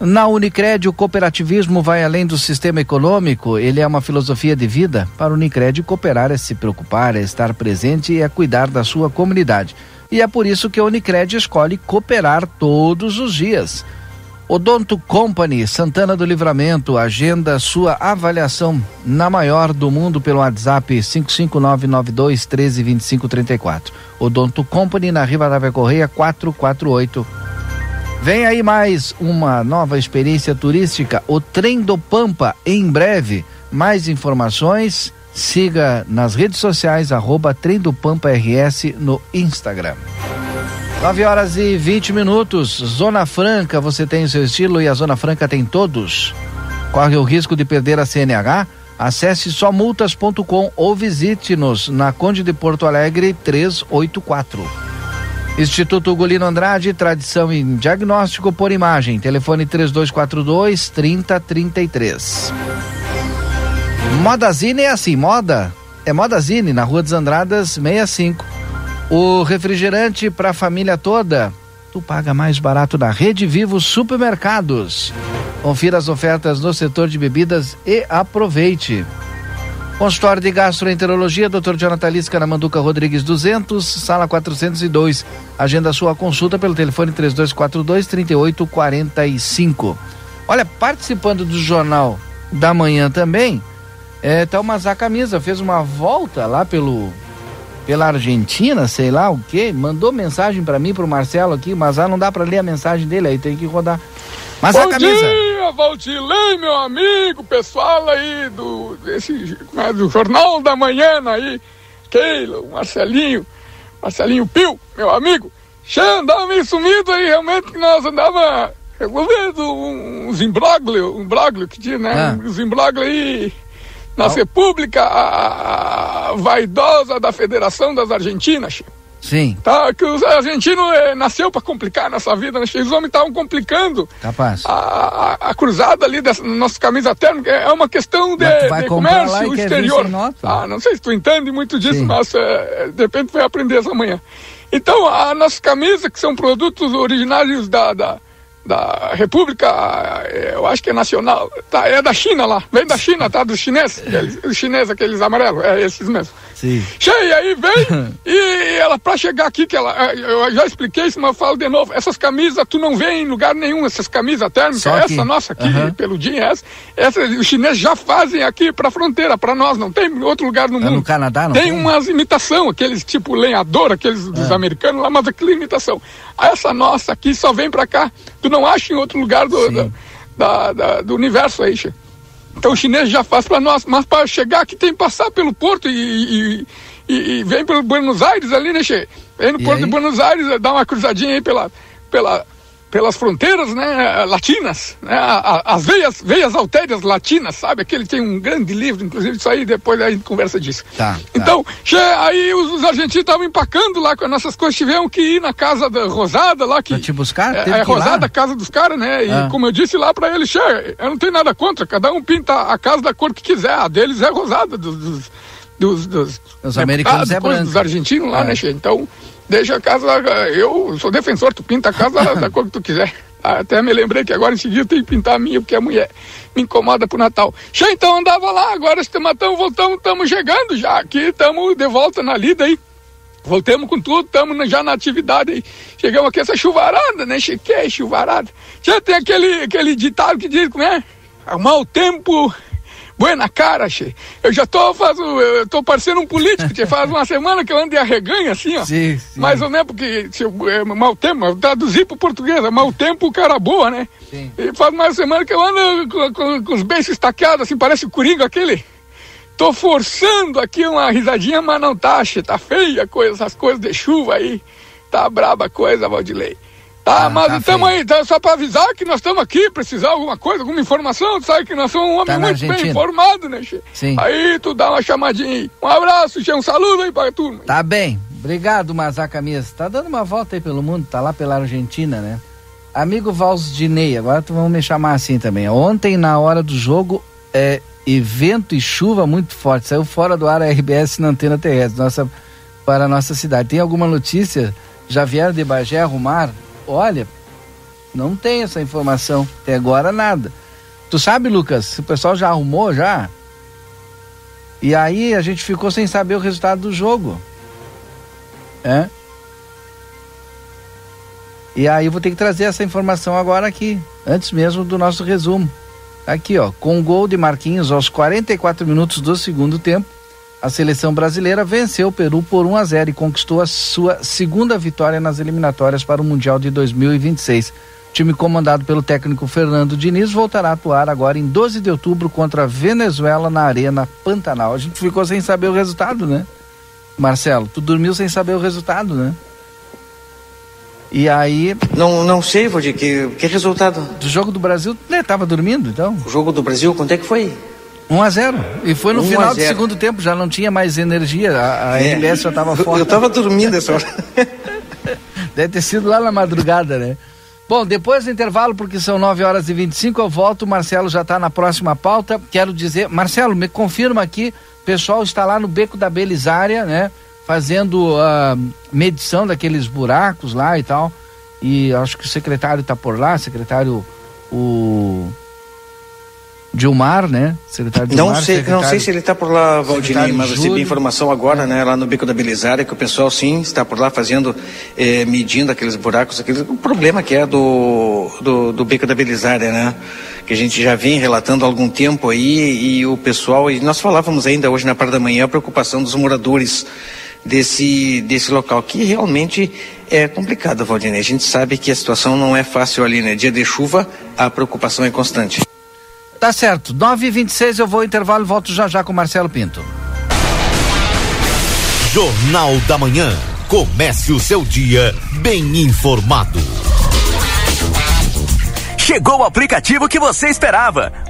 Na Unicred, o cooperativismo vai além do sistema econômico, ele é uma filosofia de vida. Para o Unicred, cooperar é se preocupar, é estar presente e é cuidar da sua comunidade. E é por isso que a Unicred escolhe cooperar todos os dias. Odonto Company, Santana do Livramento, agenda sua avaliação na maior do mundo pelo WhatsApp 55992 132534. Odonto Company na Rivadavia Correia 448. Vem aí mais uma nova experiência turística, o Trem do Pampa, em breve. Mais informações, siga nas redes sociais, arroba Trem do Pampa RS no Instagram. 9 horas e 20 minutos. Zona Franca, você tem o seu estilo e a Zona Franca tem todos. Corre o risco de perder a CNH? Acesse somultas.com ou visite-nos na Conde de Porto Alegre 384. Instituto Ugolino Andrade, tradição em diagnóstico por imagem. Telefone 3242 3033. Modazine é assim, moda é Modazine na Rua dos Andradas 65. O refrigerante para a família toda, tu paga mais barato na Rede Vivo Supermercados. Confira as ofertas no setor de bebidas e aproveite. Consultório de Gastroenterologia, Dr. Jonathan Lisca na Manduca Rodrigues 200, sala 402. Agenda sua consulta pelo telefone 3242 3845. Olha, participando do Jornal da Manhã também, é, Mazá Camisa, fez uma volta lá pelo pela Argentina, sei lá o que, mandou mensagem para mim, pro Marcelo aqui, mas ah, não dá para ler a mensagem dele aí, tem que rodar. Mas Bom a camisa. dia, Valdilei, meu amigo, pessoal aí do, desse, do Jornal da Manhã aí, Keila, Marcelinho, Marcelinho Pio, meu amigo. Xê, andava meio sumido aí, realmente que nós andava resolvendo uns imbróglios, um imbróglio que tinha, né? Ah. Uns aí na. República a, a vaidosa da Federação das Argentinas. Sim. Tá, que o argentino é, nasceu para complicar nessa vida, né? Os homens estavam complicando Capaz. A, a, a, cruzada ali dessa nossa camisa térmica. É uma questão de, de comércio exterior. Ah, não sei se tu entende muito disso, Sim. mas é, de repente vai aprender essa manhã. Então, a nossa camisa, que são produtos originários da, da, da República, eh, eu acho que é nacional, tá, é da China lá, vem da China, tá? Dos chineses, os chineses, aqueles amarelos, é esses mesmo. Sim. Cheia, aí vem, e ela, pra chegar aqui, que ela, eh, eu já expliquei isso, mas eu falo de novo, essas camisas, tu não vê em lugar nenhum, essas camisas térmicas, essa nossa aqui, uhum. peludinha, essa, essa, os chineses já fazem aqui pra fronteira, pra nós, não tem outro lugar no é mundo. no Canadá, não tem? Tem umas imitação, aqueles tipo lenhador, aqueles dos É. americanos lá, mas aquela imitação. Essa nossa aqui só vem pra cá, tu não acha em outro lugar do, da, da- da- do universo aí, che. Então o chinês já faz pra nós, mas para chegar aqui tem que passar pelo porto e, e, e- e vem pelo Buenos Aires ali, né, che? Vem no E porto aí? de Buenos Aires, dá uma cruzadinha aí pela, pela, pelas fronteiras, né, latinas, né, as veias, veias altérias latinas, sabe? Aquele tem um grande livro, inclusive, isso aí depois a gente conversa disso. Tá. tá. Então, aí os, os argentinos estavam empacando lá com as nossas coisas, tivemos que ir na casa da Rosada lá que. Pra te buscar? É, é? Rosada, a casa dos caras, né? E Ah. como eu disse lá pra eles, che, eu não tenho nada contra, cada um pinta a casa da cor que quiser, a deles é rosada, dos. dos dos, dos Os americanos é coisa branco. dos argentinos lá, É. né, che? Então, deixa a casa, eu sou defensor, tu pinta a casa da cor que tu quiser. Até me lembrei que agora em seguida tem que pintar a minha, porque a mulher me incomoda pro Natal. Che, então andava lá, agora estamos voltamos, estamos chegando já aqui, estamos de volta na lida aí. Voltamos com tudo, estamos já na atividade aí. Chegamos aqui essa chuvarada, né? Che, que é chuvarada. Já tem aquele, aquele ditado que diz, como é? "A Mau tempo, buena cara, che. Eu já tô, faço, eu tô parecendo um político, che. Faz uma semana que eu ando de arreganho, assim, ó. Sim, sim. Mais ou menos, porque se é, mau tempo, traduzir pro português, é mau tempo, cara boa, né? Sim. E faz uma semana que eu ando com, com- com os beiços estaqueados, assim, parece o Coringa aquele. Tô forçando aqui uma risadinha, mas não tá, che, tá feia a coisa, essas coisas de chuva aí. Tá braba a coisa, Valdilei. Tá, mas tá estamos aí, tá, só pra avisar que nós estamos aqui, precisar de alguma coisa, alguma informação, tu sabe que nós somos um homem Tá muito bem informado, né, che? Sim. Aí tu dá uma chamadinha aí. Um abraço, che, um saludo aí pra turma. Tá bem. Obrigado, Mazaca Mias. Tá dando uma volta aí pelo mundo, tá lá pela Argentina, né? Amigo Valsdinei, agora tu vamos me chamar assim também. Ontem, na hora do jogo, é, e vento e chuva muito forte. Saiu fora do ar a RBS na antena terrestre nossa, para a nossa cidade. Tem alguma notícia? Já vieram de Bagé arrumar? Olha, não tem essa informação. Até agora nada. Tu sabe, Lucas, se o pessoal já arrumou já? E aí a gente ficou sem saber o resultado do jogo. É? E aí eu vou ter que trazer essa informação agora aqui, antes mesmo do nosso resumo. Aqui, ó, com o gol de Marquinhos aos 44 minutos do segundo tempo, a seleção brasileira venceu o Peru por 1 a 0 e conquistou a sua segunda vitória nas eliminatórias para o Mundial de 2026. O time comandado pelo técnico Fernando Diniz voltará a atuar agora em 12 de outubro contra a Venezuela na Arena Pantanal. A gente ficou sem saber o resultado, né? Marcelo, tu dormiu sem saber o resultado, né? E aí. Não, não sei, Valdir, que, que resultado? Do jogo do Brasil, né? Tava dormindo, então? O jogo do Brasil, quanto é que foi? 1 a 0 E foi no 1 a final do 0. segundo tempo, já não tinha mais energia, a, a É. RBS já tava Eu- fora. Eu tava dormindo essa hora. Deve ter sido lá na madrugada, né? Bom, depois do intervalo, porque são 9 horas e 25, eu volto. O Marcelo já está na próxima pauta. Quero dizer, Marcelo, me confirma aqui: o pessoal está lá no beco da Belisária, né? Fazendo a medição daqueles buracos lá e tal. E acho que o secretário está por lá, secretário o Dilmar, né? Secretário Não Dilmar, sei, não sei secretário- se ele está por lá, Valdinei, mas recebi Júlio. informação agora, né, lá no Bico da Belisária, que o pessoal sim está por lá fazendo, eh, medindo aqueles buracos, aqueles, o problema que é do, do, do Bico da Belisária, né, que a gente já vem relatando há algum tempo aí, e o pessoal, e nós falávamos ainda hoje na parte da manhã, a preocupação dos moradores desse, desse local, que realmente é complicado, Valdinei. A gente sabe que a situação não é fácil ali, né, dia de chuva, a preocupação é constante. Tá certo. 9h26 eu vou ao intervalo e volto já já com o Marcelo Pinto. Jornal da Manhã. Comece o seu dia bem informado. Chegou o aplicativo que você esperava.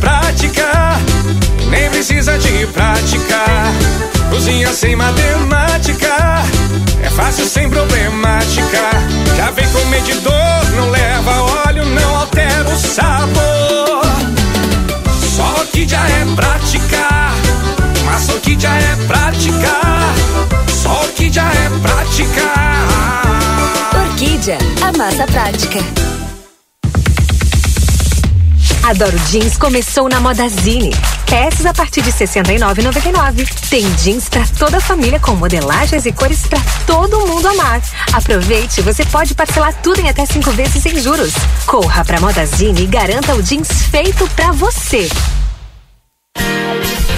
nem precisa de prática. Cozinha sem matemática, é fácil sem problemática. Já vem com medidor, não leva óleo, não altera o sabor. Só que já é prática, mas só que já é prática. Só que já é prática. Orquídea, a massa prática. Adoro Jeans começou na Modazine. Peças a partir de R$ 69,99. Tem jeans para toda a família com modelagens e cores para todo mundo amar. Aproveite, você pode parcelar tudo em até cinco vezes sem juros. Corra para Modazine e garanta o jeans feito para você.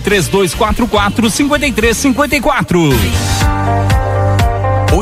3244 5354.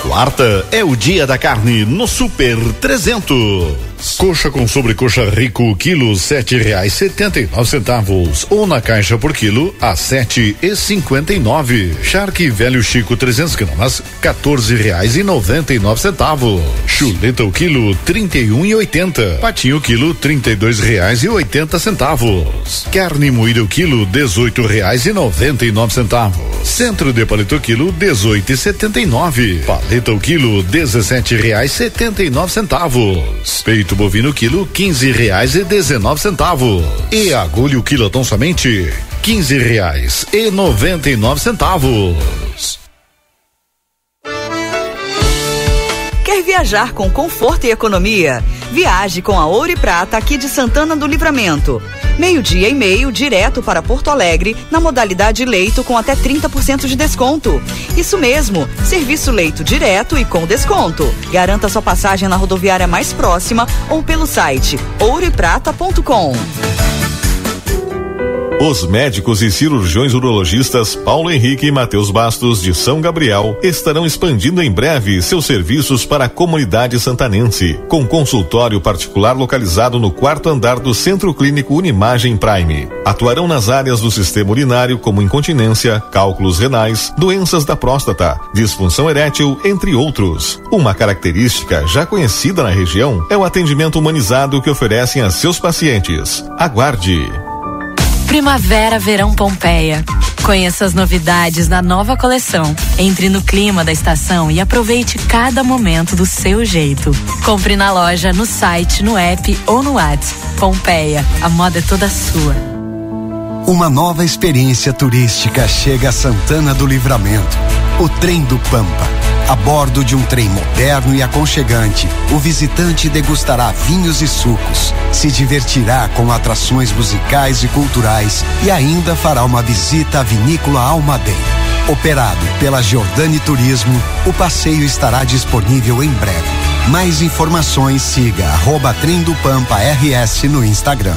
Quarta é o dia da carne no Super 300. Coxa com sobrecoxa rico, quilo sete reais setenta e nove centavos. Ou na caixa por quilo, a sete e cinquenta e nove. Charque velho Chico 300 gramas, 14 reais e noventa e nove centavos. Chuleta o quilo, trinta e um e oitenta. Patinho quilo, trinta e dois reais e oitenta centavos. Carne moída o quilo, dezoito reais e noventa e nove centavos. Centro de paleta o quilo, dezoito e setenta e nove. Paleta o quilo, dezessete reais setenta e nove centavos. Peito bovino quilo, quinze reais e dezenove centavos. E agulha o quilotão somente, quinze reais e noventa e nove centavos. Quer viajar com conforto e economia? Viaje com a Ouro e Prata aqui de Santana do Livramento. Meio-dia e meio direto para Porto Alegre na modalidade leito com até 30% de desconto. Isso mesmo, serviço leito direto e com desconto. Garanta sua passagem na rodoviária mais próxima ou pelo site ouroeprata.com. Os médicos e cirurgiões urologistas Paulo Henrique e Matheus Bastos de São Gabriel estarão expandindo em breve seus serviços para a comunidade santanense, com consultório particular localizado no quarto andar do Centro Clínico Unimagem Prime. Atuarão nas áreas do sistema urinário como incontinência, cálculos renais, doenças da próstata, disfunção erétil, entre outros. Uma característica já conhecida na região é o atendimento humanizado que oferecem a seus pacientes. Aguarde. Primavera Verão Pompeia. Conheça as novidades da nova coleção. Entre no clima da estação e aproveite cada momento do seu jeito. Compre na loja, no site, no app ou no WhatsApp. Pompeia, a moda é toda sua. Uma nova experiência turística chega a Santana do Livramento. O Trem do Pampa. A bordo de um trem moderno e aconchegante, o visitante degustará vinhos e sucos, se divertirá com atrações musicais e culturais e ainda fará uma visita à vinícola Almaden. Operado pela Giordani Turismo, o passeio estará disponível em breve. Mais informações siga arroba Trem do Pampa RS no Instagram.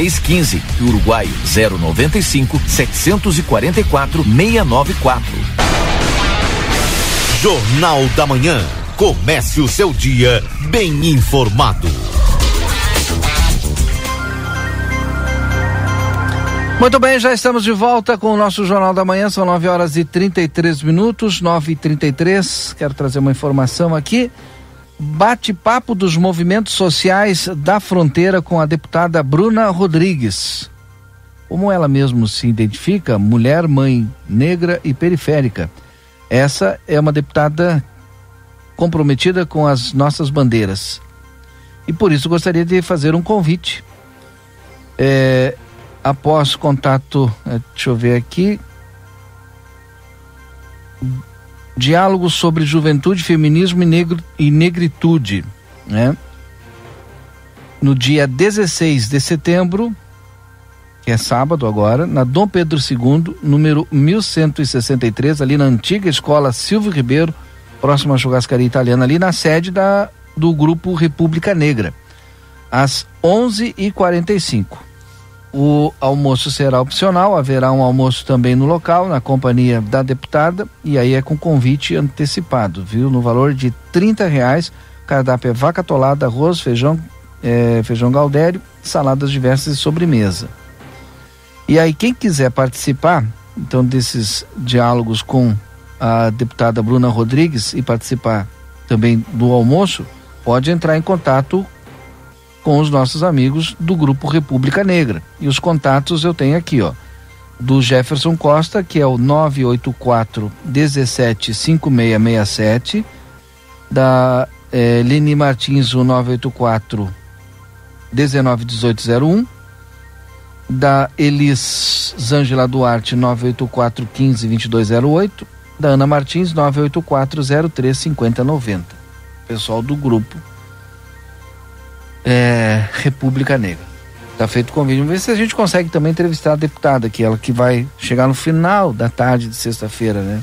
615 e Uruguai 095 744 694. Jornal da Manhã. Comece o seu dia bem informado. Muito bem, já estamos de volta com o nosso Jornal da Manhã, são 9 horas e 33 minutos, 9 e 33 Quero trazer uma informação aqui bate-papo dos movimentos sociais da fronteira com a deputada Bruna Rodrigues. Como ela mesmo se identifica, mulher, mãe negra e periférica. Essa é uma deputada comprometida com as nossas bandeiras. E por isso gostaria de fazer um convite. É, após contato, é, deixa eu ver aqui, diálogo sobre juventude, feminismo e, negro, e negritude, né? No dia 16 de setembro, que é sábado agora, na Dom Pedro II, número 1163, ali na antiga escola Silvio Ribeiro, próxima à churrascaria italiana, ali na sede da, do grupo República Negra, às 11h45. O almoço será opcional, haverá um almoço também no local, na companhia da deputada, e aí é com convite antecipado, viu? No valor de trinta reais, cardápio é vaca tolada, arroz, feijão, é, feijão galdério, saladas diversas e sobremesa. E aí quem quiser participar, então, desses diálogos com a deputada Bruna Rodrigues e participar também do almoço, pode entrar em contato com os nossos amigos do Grupo República Negra. E os contatos eu tenho aqui, ó. Do Jefferson Costa, que é o 984 175667, da eh, Leni Martins, o 984 191801, da Elis Zangela Duarte, 984 15 2208, da Ana Martins, 984 03 5090. Pessoal do grupo é, República Negra. Tá feito o convite. Vamos ver se a gente consegue também entrevistar a deputada aqui, ela que vai chegar no final da tarde de sexta-feira, né?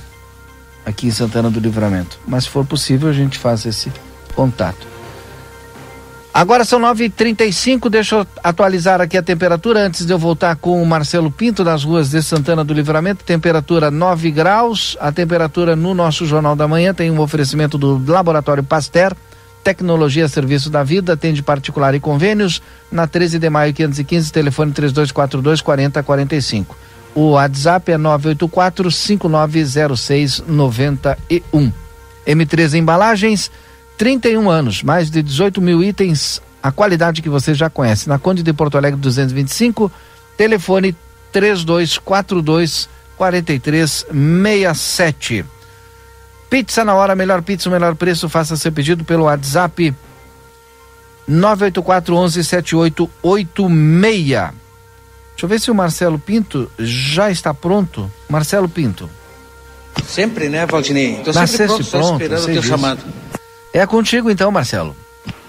Aqui em Santana do Livramento. Mas se for possível, a gente faz esse contato. Agora são 9h35, deixa eu atualizar aqui a temperatura antes de eu voltar com o Marcelo Pinto das ruas de Santana do Livramento. Temperatura 9 graus. A temperatura no nosso Jornal da Manhã tem um oferecimento do Laboratório Pasteur Tecnologia Serviço da Vida, atende particular e convênios, na 13 de maio 515, telefone 3242 4045. O WhatsApp é 984 5906 91. M3 Embalagens, 31 anos, mais de 18 mil itens, a qualidade que você já conhece. Na Conde de Porto Alegre 225, telefone 3242 4367. Pizza na hora, melhor pizza, o melhor preço. Faça seu pedido pelo WhatsApp 984 11 7886. Deixa eu ver se o Marcelo Pinto já está pronto. Marcelo Pinto. Sempre, né, Valdinei? Tô sempre pronto, pronto, esperando o teu chamado. É contigo então, Marcelo.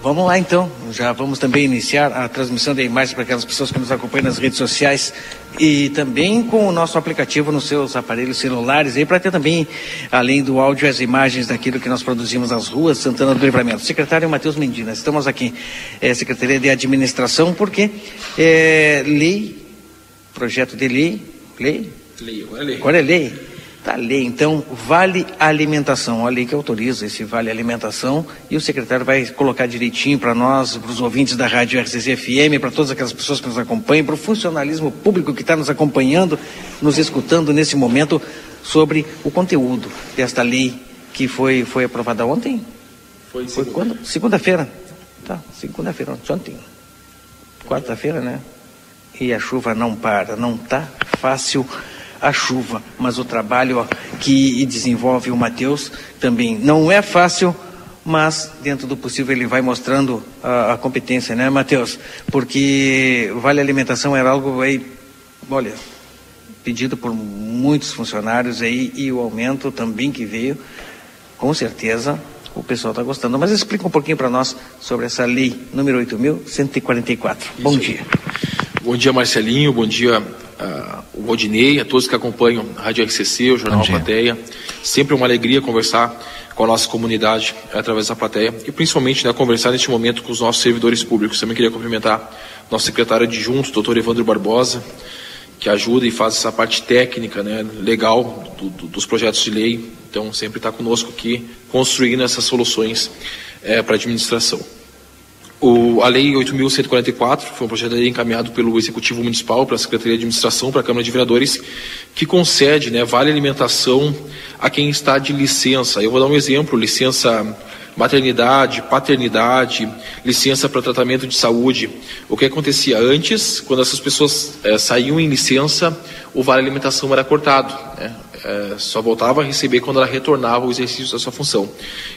Vamos lá então, já vamos também iniciar a transmissão de imagens para aquelas pessoas que nos acompanham nas redes sociais e também com o nosso aplicativo nos seus aparelhos celulares aí para ter também, além do áudio, as imagens daquilo que nós produzimos nas ruas Santana do Livramento. Secretário Matheus Mendina, estamos aqui, é, Secretaria de Administração, porque é, lei, projeto de lei, lei? Lei, é lei. Agora é lei. Tá lei, então, vale alimentação, a lei que autoriza esse vale alimentação e o secretário vai colocar direitinho para nós, para os ouvintes da Rádio RCC FM, para todas aquelas pessoas que nos acompanham, para o funcionalismo público que está nos acompanhando, nos escutando nesse momento sobre o conteúdo desta lei que foi, foi aprovada ontem? Foi, Foi quando? Segunda-feira. Tá, segunda-feira, ontem. Quarta-feira, né? E a chuva não para, não tá fácil a chuva. Mas o trabalho que desenvolve o Matheus também não é fácil, mas dentro do possível ele vai mostrando a, a competência, né, Matheus? Porque Vale Alimentação era algo aí, olha, pedido por muitos funcionários aí e o aumento também que veio, com certeza o pessoal está gostando. Mas explica um pouquinho para nós sobre essa lei número 8.144. Bom dia. Bom dia, Marcelinho. Bom dia, uh, o Rodinei, a todos que acompanham a Rádio RCC, o Jornal Plateia. Sempre uma alegria conversar com a nossa comunidade através da plateia e principalmente né, conversar neste momento com os nossos servidores públicos. Também queria cumprimentar nosso secretário adjunto, doutor Evandro Barbosa, que ajuda e faz essa parte técnica, né, legal do, do, dos projetos de lei. Então, sempre está conosco aqui construindo essas soluções é, para a administração. O, a Lei 8.144 foi um projeto de lei encaminhado pelo Executivo Municipal para a Secretaria de Administração, para a Câmara de Vereadores, que concede né, vale alimentação a quem está de licença. Eu vou dar um exemplo: licença maternidade, paternidade, licença para tratamento de saúde. O que acontecia antes, quando essas pessoas é, saíam em licença, o vale alimentação era cortado. Né? É, só voltava a receber quando ela retornava ao exercício da sua função.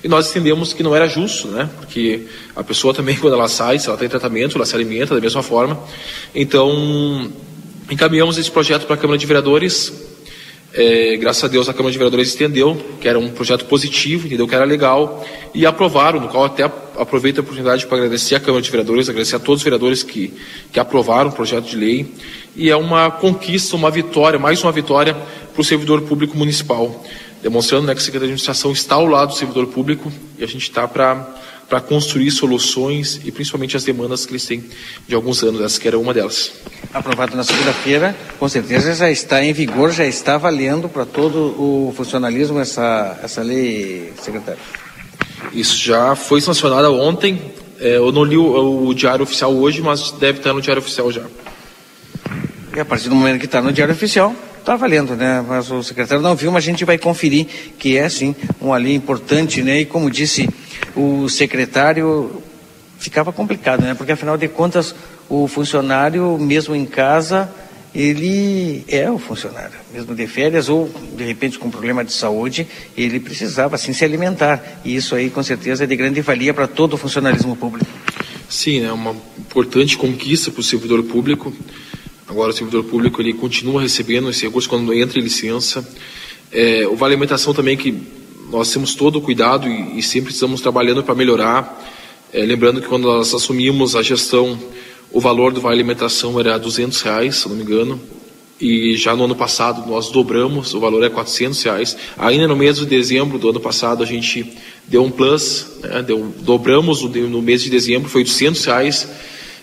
E nós entendemos que não era justo, né? Porque a pessoa também, quando ela sai, se ela tem tratamento, ela se alimenta da mesma forma. Então, encaminhamos esse projeto para a Câmara de Vereadores. É, graças a Deus a Câmara de Vereadores entendeu que era um projeto positivo, entendeu que era legal e aprovaram, no qual até aproveito a oportunidade para agradecer à Câmara de Vereadores, agradecer a todos os vereadores que, que aprovaram o projeto de lei. E é uma conquista, uma vitória, mais uma vitória para o servidor público municipal, demonstrando né, que a Secretaria de Administração está ao lado do servidor público e a gente está para construir soluções e principalmente as demandas que eles têm de alguns anos, essa que era uma delas. Aprovado na segunda-feira, com certeza já está em vigor, já está valendo para todo o funcionalismo essa, essa lei, secretário. Isso já foi sancionada ontem, é, eu não li o, o diário oficial hoje, mas deve estar no diário oficial já. E a partir do momento que está no diário oficial, Está valendo, né? Mas o secretário não viu, mas a gente vai conferir que é sim uma lei importante, né? E como disse o secretário, ficava complicado, né? Porque afinal de contas, o funcionário, mesmo em casa, ele é o funcionário, mesmo de férias ou de repente com problema de saúde, ele precisava assim se alimentar. E isso aí com certeza é de grande valia para todo o funcionalismo público. Sim, é uma importante conquista para o servidor público. Agora o servidor público ele continua recebendo esse recurso quando entra em licença. É, o Vale Alimentação também que nós temos todo o cuidado e, e sempre estamos trabalhando para melhorar. É, lembrando que quando nós assumimos a gestão, o valor do Vale Alimentação era 200 reais, se não me engano, e já no ano passado nós dobramos, o valor é 400 reais. Ainda no mês de dezembro do ano passado a gente deu um plus, né, deu, dobramos no, mês de dezembro, foi 800 reais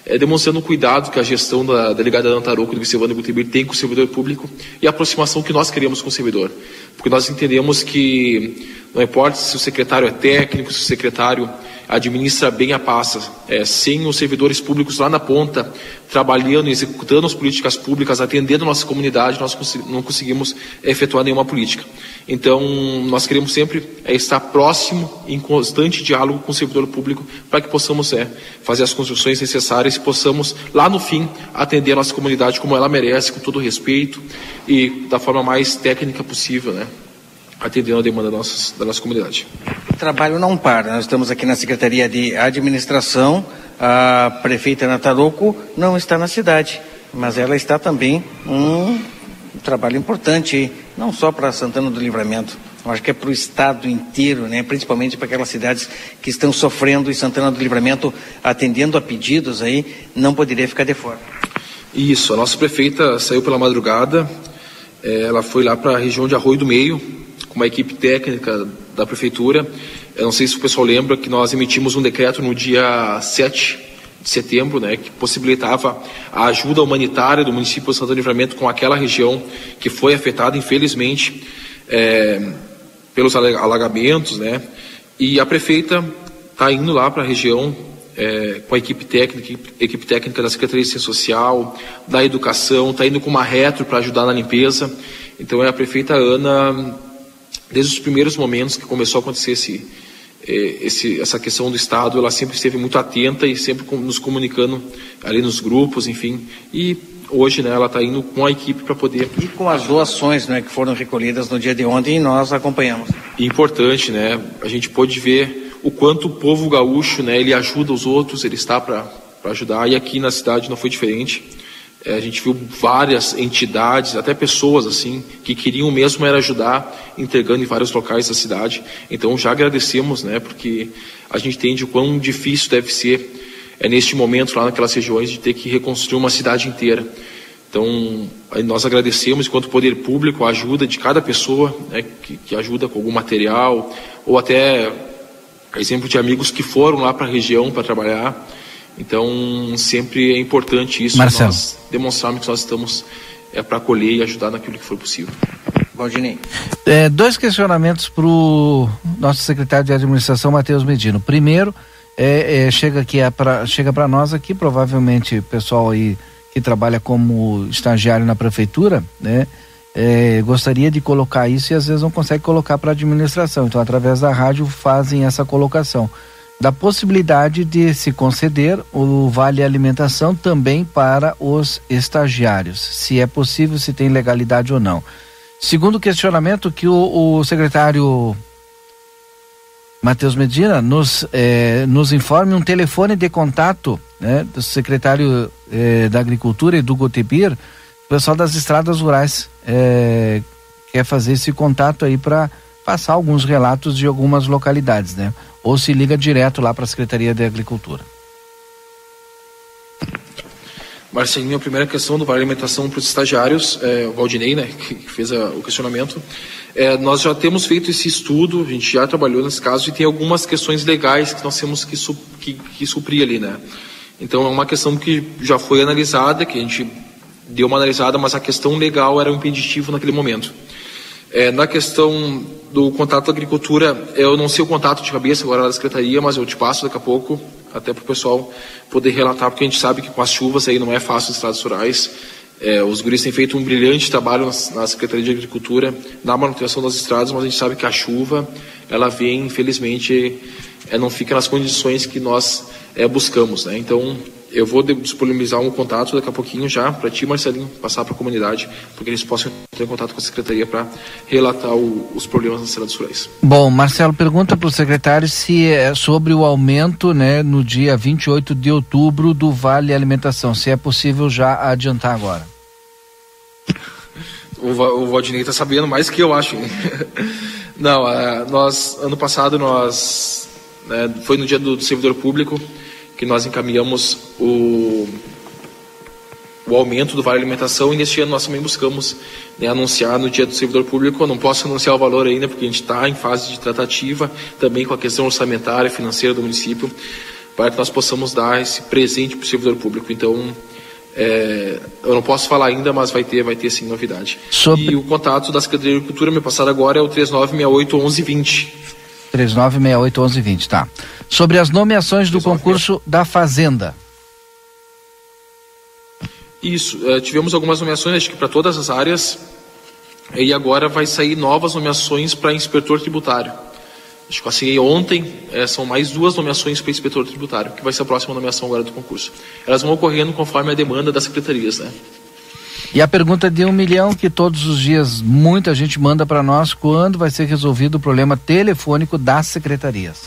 é, demonstrando o cuidado que a gestão da delegada Ana Tarouco do vice-evandro Gutenberg tem com o servidor público e a aproximação que nós queremos com o servidor. Porque nós entendemos que não importa se o secretário é técnico, se o secretário administra bem a pasta, é, sem os servidores públicos lá na ponta, trabalhando, executando as políticas públicas, atendendo nossa comunidade, nós não conseguimos efetuar nenhuma política. Então, nós queremos sempre é, estar próximo, em constante diálogo com o servidor público, para que possamos é, fazer as construções necessárias e possamos, lá no fim, atender a nossa comunidade como ela merece, com todo respeito e da forma mais técnica possível, né? Atendendo a demanda da nossa, da nossa comunidade. O trabalho não para. Nós estamos aqui na Secretaria de Administração. A prefeita Nataroco não está na cidade, mas ela está também um trabalho importante, não só para Santana do Livramento, eu acho que é para o estado inteiro, né? principalmente para aquelas cidades que estão sofrendo e Santana do Livramento atendendo a pedidos aí, não poderia ficar de fora. Isso, a nossa prefeita saiu pela madrugada, eh, ela foi lá para a região de Arroio do Meio, com uma equipe técnica da prefeitura. Eu não sei se o pessoal lembra que nós emitimos um decreto no dia 7 de setembro, né, que possibilitava a ajuda humanitária do município de Santo Livramento com aquela região que foi afetada, infelizmente, é, pelos alagamentos, né, e a prefeita está indo lá para a região é, com a equipe técnica, equipe técnica da Secretaria de Ciência Social, da Educação, está indo com uma retro para ajudar na limpeza. Então é a prefeita Ana desde os primeiros momentos que começou a acontecer esse, é, esse, essa questão do Estado, ela sempre esteve muito atenta e sempre nos comunicando ali nos grupos, enfim, e hoje, né, ela está indo com a equipe para poder e com as doações, né, que foram recolhidas no dia de ontem e nós acompanhamos. Importante, né? A gente pôde ver o quanto o povo gaúcho, né, ele ajuda os outros, ele está para ajudar e aqui na cidade não foi diferente. É, a gente viu várias entidades, até pessoas assim, que queriam mesmo era ajudar, entregando em vários locais da cidade. Então já agradecemos, né, porque a gente entende o quão difícil deve ser é neste momento lá naquelas regiões de ter que reconstruir uma cidade inteira. Então, nós agradecemos, enquanto poder público, a ajuda de cada pessoa né, que, que, ajuda com algum material, ou até exemplo de amigos que foram lá para a região para trabalhar. Então, sempre é importante isso, Marcelo. nós demonstrarmos que nós estamos é, para acolher e ajudar naquilo que for possível. Valdinei. É, dois questionamentos para o nosso secretário de administração, Matheus Medino. Primeiro, é, é, chega aqui é pra, chega para nós aqui, provavelmente pessoal aí que trabalha como estagiário na prefeitura, né? É, gostaria de colocar isso e às vezes não consegue colocar para a administração. Então, através da rádio fazem essa colocação da possibilidade de se conceder o vale alimentação também para os estagiários, se é possível, se tem legalidade ou não. Segundo questionamento que o, o secretário Matheus Medina nos, eh, nos informe um telefone de contato né, do secretário eh, da Agricultura e do Gotebir, pessoal das estradas rurais eh, quer fazer esse contato aí para passar alguns relatos de algumas localidades, né? Ou se liga direto lá para a Secretaria de Agricultura. Marcelinho, a primeira questão do vale alimentação para os estagiários, é, o Valdinei, né, que fez a, o questionamento. É, nós já temos feito esse estudo, a gente já trabalhou nesse caso e tem algumas questões legais que nós temos que, su, que, que suprir ali, né? Então é uma questão que já foi analisada, que a gente deu uma analisada, mas a questão legal era um impeditivo naquele momento. É, na questão do contato da agricultura, eu não sei o contato de cabeça agora da secretaria, mas eu te passo daqui a pouco, até para o pessoal poder relatar, porque a gente sabe que com as chuvas aí não é fácil nos estados rurais. É, os guris têm feito um brilhante trabalho na, na, Secretaria de Agricultura, na manutenção das estradas, mas a gente sabe que a chuva, ela vem, infelizmente, é, não fica nas condições que nós é, buscamos. Né? Então, eu vou disponibilizar um contato daqui a pouquinho já para ti, Marcelinho, passar para a comunidade, para que eles possam entrar em contato com a Secretaria para relatar o, os problemas nas estradas rurais. Bom, Marcelo, pergunta para o secretário se é sobre o aumento né, no dia 28 de outubro do Vale Alimentação, se é possível já adiantar agora. O, o Valdinei está sabendo mais que eu acho. Não, uh, nós, ano passado, nós, né, foi no dia do, do servidor público, que nós encaminhamos o, o aumento do vale alimentação e neste ano nós também buscamos né, anunciar no dia do servidor público. Eu não posso anunciar o valor ainda porque a gente está em fase de tratativa também com a questão orçamentária e financeira do município para que nós possamos dar esse presente para o servidor público. Então, é, eu não posso falar ainda, mas vai ter, vai ter sim novidade. Sobre... E o contato da Secretaria de Agricultura, me passado agora, é o 3968 1120. 39681120, tá. Sobre as nomeações do concurso da Fazenda. Isso, uh, tivemos algumas nomeações, acho que para todas as áreas, e agora vai sair novas nomeações para inspetor tributário. Acho que eu assinei ontem, é, são mais duas nomeações para inspetor tributário, que vai ser a próxima nomeação agora do concurso. Elas vão ocorrendo conforme a demanda das secretarias, né? E a pergunta de um milhão que todos os dias muita gente manda para nós: quando vai ser resolvido o problema telefônico das secretarias?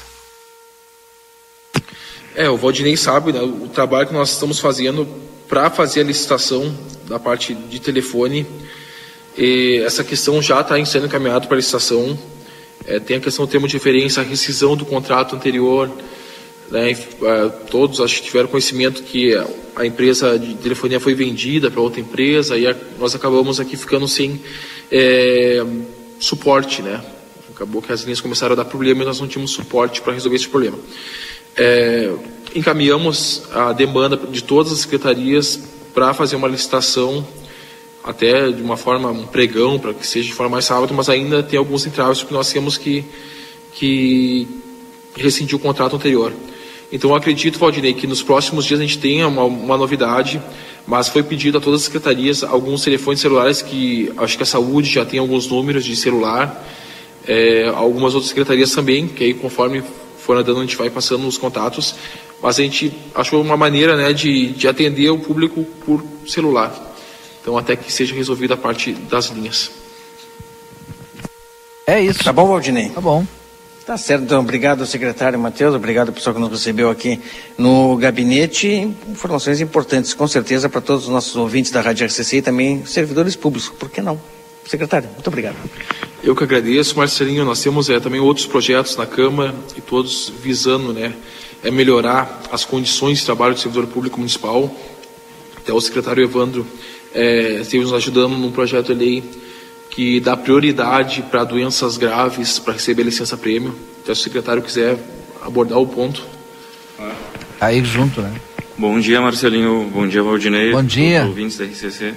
É, o Valdinei sabe né, o trabalho que nós estamos fazendo para fazer a licitação da parte de telefone. Essa questão já está sendo encaminhada para a licitação. É, tem a questão do termo de referência, a rescisão do contrato anterior. Né, é, todos acho que tiveram conhecimento que a empresa de telefonia foi vendida para outra empresa e a, nós acabamos aqui ficando sem é, suporte, né? Acabou que as linhas começaram a dar problema e nós não tínhamos suporte para resolver esse problema. É, encaminhamos a demanda de todas as secretarias para fazer uma licitação até de uma forma, um pregão, para que seja de forma mais rápida, mas ainda tem alguns entraves que nós temos que, que rescindir o contrato anterior. Então eu acredito, Valdinei, que nos próximos dias a gente tenha uma, uma novidade, mas foi pedido a todas as secretarias alguns telefones celulares que acho que a saúde já tem alguns números de celular, é, algumas outras secretarias também, que aí conforme for andando a gente vai passando os contatos, mas a gente achou uma maneira né, de, de atender o público por celular. Então, até que seja resolvida a parte das linhas. É isso. Tá bom, Valdinei? Tá bom. Tá certo, então, obrigado, secretário Matheus, obrigado pessoal que nos recebeu aqui no gabinete. Informações importantes, com certeza, para todos os nossos ouvintes da Rádio RCC e também servidores públicos, por que não? Secretário, muito obrigado. Eu que agradeço, Marcelinho. Nós temos é, também outros projetos na Câmara e todos visando né, é melhorar as condições de trabalho do servidor público municipal. Até o secretário Evandro é, esteve nos ajudando num projeto de lei que dá prioridade para doenças graves para receber licença prêmio. Então, se o secretário quiser abordar o ponto. Aí junto, né? Bom dia, Marcelinho. Bom dia, Valdinei. Bom dia. ouvintes da RCC.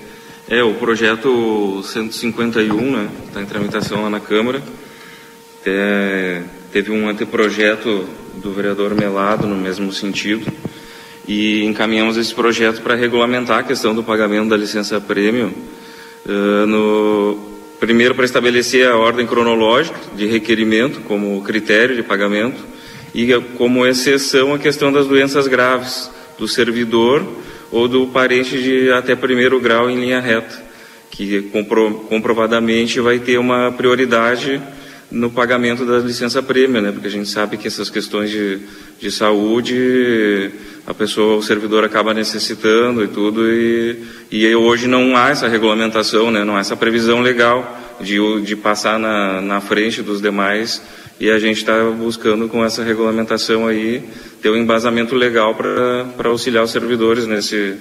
É, o projeto 151, né, está em tramitação lá na Câmara. É, teve um anteprojeto do vereador Melado no mesmo sentido e encaminhamos esse projeto para regulamentar a questão do pagamento da licença prêmio uh, no Primeiro, para estabelecer a ordem cronológica de requerimento como critério de pagamento e como exceção a questão das doenças graves do servidor ou do parente de até primeiro grau em linha reta, que compro, comprovadamente vai ter uma prioridade no pagamento da licença prêmio, né? Porque a gente sabe que essas questões de, de saúde a pessoa, o servidor acaba necessitando e tudo, e, e hoje não há essa regulamentação, né? não há essa previsão legal de, de passar na, na frente dos demais, e a gente está buscando com essa regulamentação aí ter um embasamento legal para auxiliar os servidores nesse,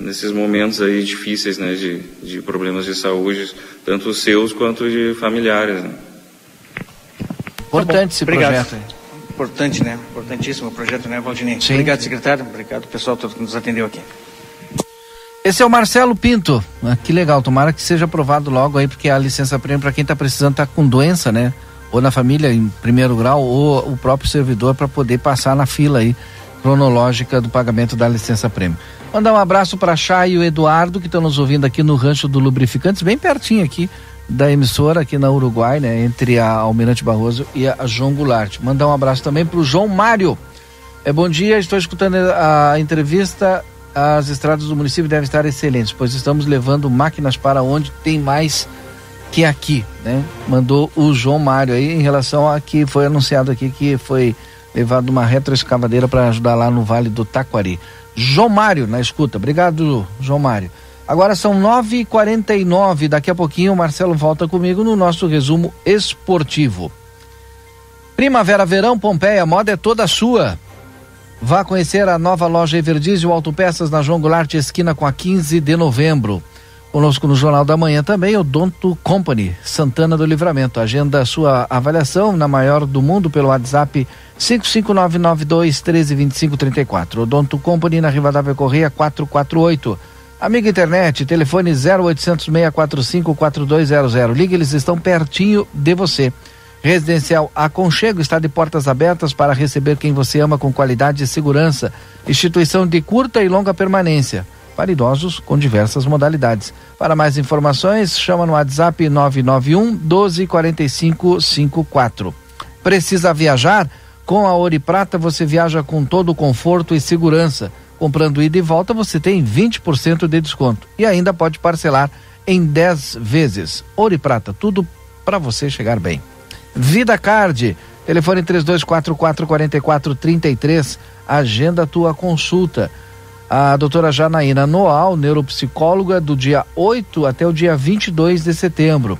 nesses momentos aí difíceis né? de, de problemas de saúde, tanto seus quanto de familiares. Né? Importante tá esse Obrigado. projeto. Importante, né? Importantíssimo o projeto, né, Valdinei? Sim. Obrigado, secretário. Obrigado, pessoal todo que nos atendeu aqui. Esse é o Marcelo Pinto. Ah, que legal, tomara que seja aprovado logo aí, porque a licença prêmio para quem está precisando tá com doença, né? Ou na família em primeiro grau, ou o próprio servidor para poder passar na fila aí cronológica do pagamento da licença prêmio. Mandar um abraço para a Chay e o Eduardo que estão nos ouvindo aqui no Rancho do Lubrificantes, bem pertinho aqui da emissora aqui na Uruguai, né, entre a Almirante Barroso e a João Goulart. Mandar um abraço também para o João Mário. É bom dia, estou escutando a entrevista. As estradas do município devem estar excelentes, pois estamos levando máquinas para onde tem mais que aqui, né? Mandou o João Mário aí em relação a que foi anunciado aqui que foi levado uma retroescavadeira para ajudar lá no Vale do Taquari. João Mário na escuta. Obrigado, João Mário. Agora são 9h49. Daqui a pouquinho o Marcelo volta comigo no nosso resumo esportivo. Primavera, verão, Pompeia, moda é toda sua. Vá conhecer a nova loja Everdizio Autopeças na João Goulart, esquina com a 15 de novembro. Conosco no Jornal da Manhã também o Donto Company, Santana do Livramento. Agenda sua avaliação na maior do mundo pelo WhatsApp 55992 132534. Donto Company na Rivadavia Correia 448. Amiga internet, telefone 0800 645 4200. Ligue, eles estão pertinho de você. Residencial Aconchego está de portas abertas para receber quem você ama com qualidade e segurança. Instituição de curta e longa permanência para idosos com diversas modalidades. Para mais informações, chama no WhatsApp 991 1245 54. Precisa viajar? Com a Ouro Prata você viaja com todo conforto e segurança. Comprando ida e volta você tem 20% de desconto e ainda pode parcelar em 10 vezes. Ouro e Prata, tudo para você chegar bem. Vida Card, telefone 3244 4433, agenda tua consulta. A doutora Janaína Noal, neuropsicóloga, do dia 8 até o dia 22 de setembro.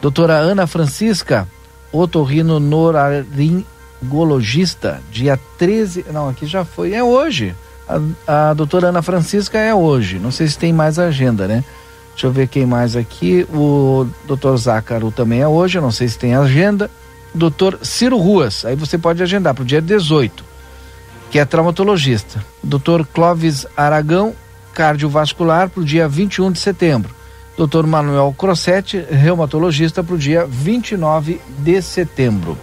Doutora Ana Francisca, otorrino noraringologista, dia 13. Não, aqui já foi, é hoje. A, a doutora Ana Francisca é hoje. Não sei se tem mais agenda, né? Deixa eu ver quem mais aqui. O doutor Zácaro também é hoje, não sei se tem agenda. Doutor Ciro Ruas, aí você pode agendar para o dia 18, que é traumatologista. Doutor Clóvis Aragão, cardiovascular, para o dia 21 de setembro. Doutor Manuel Crossetti, reumatologista, para o dia 29 de setembro.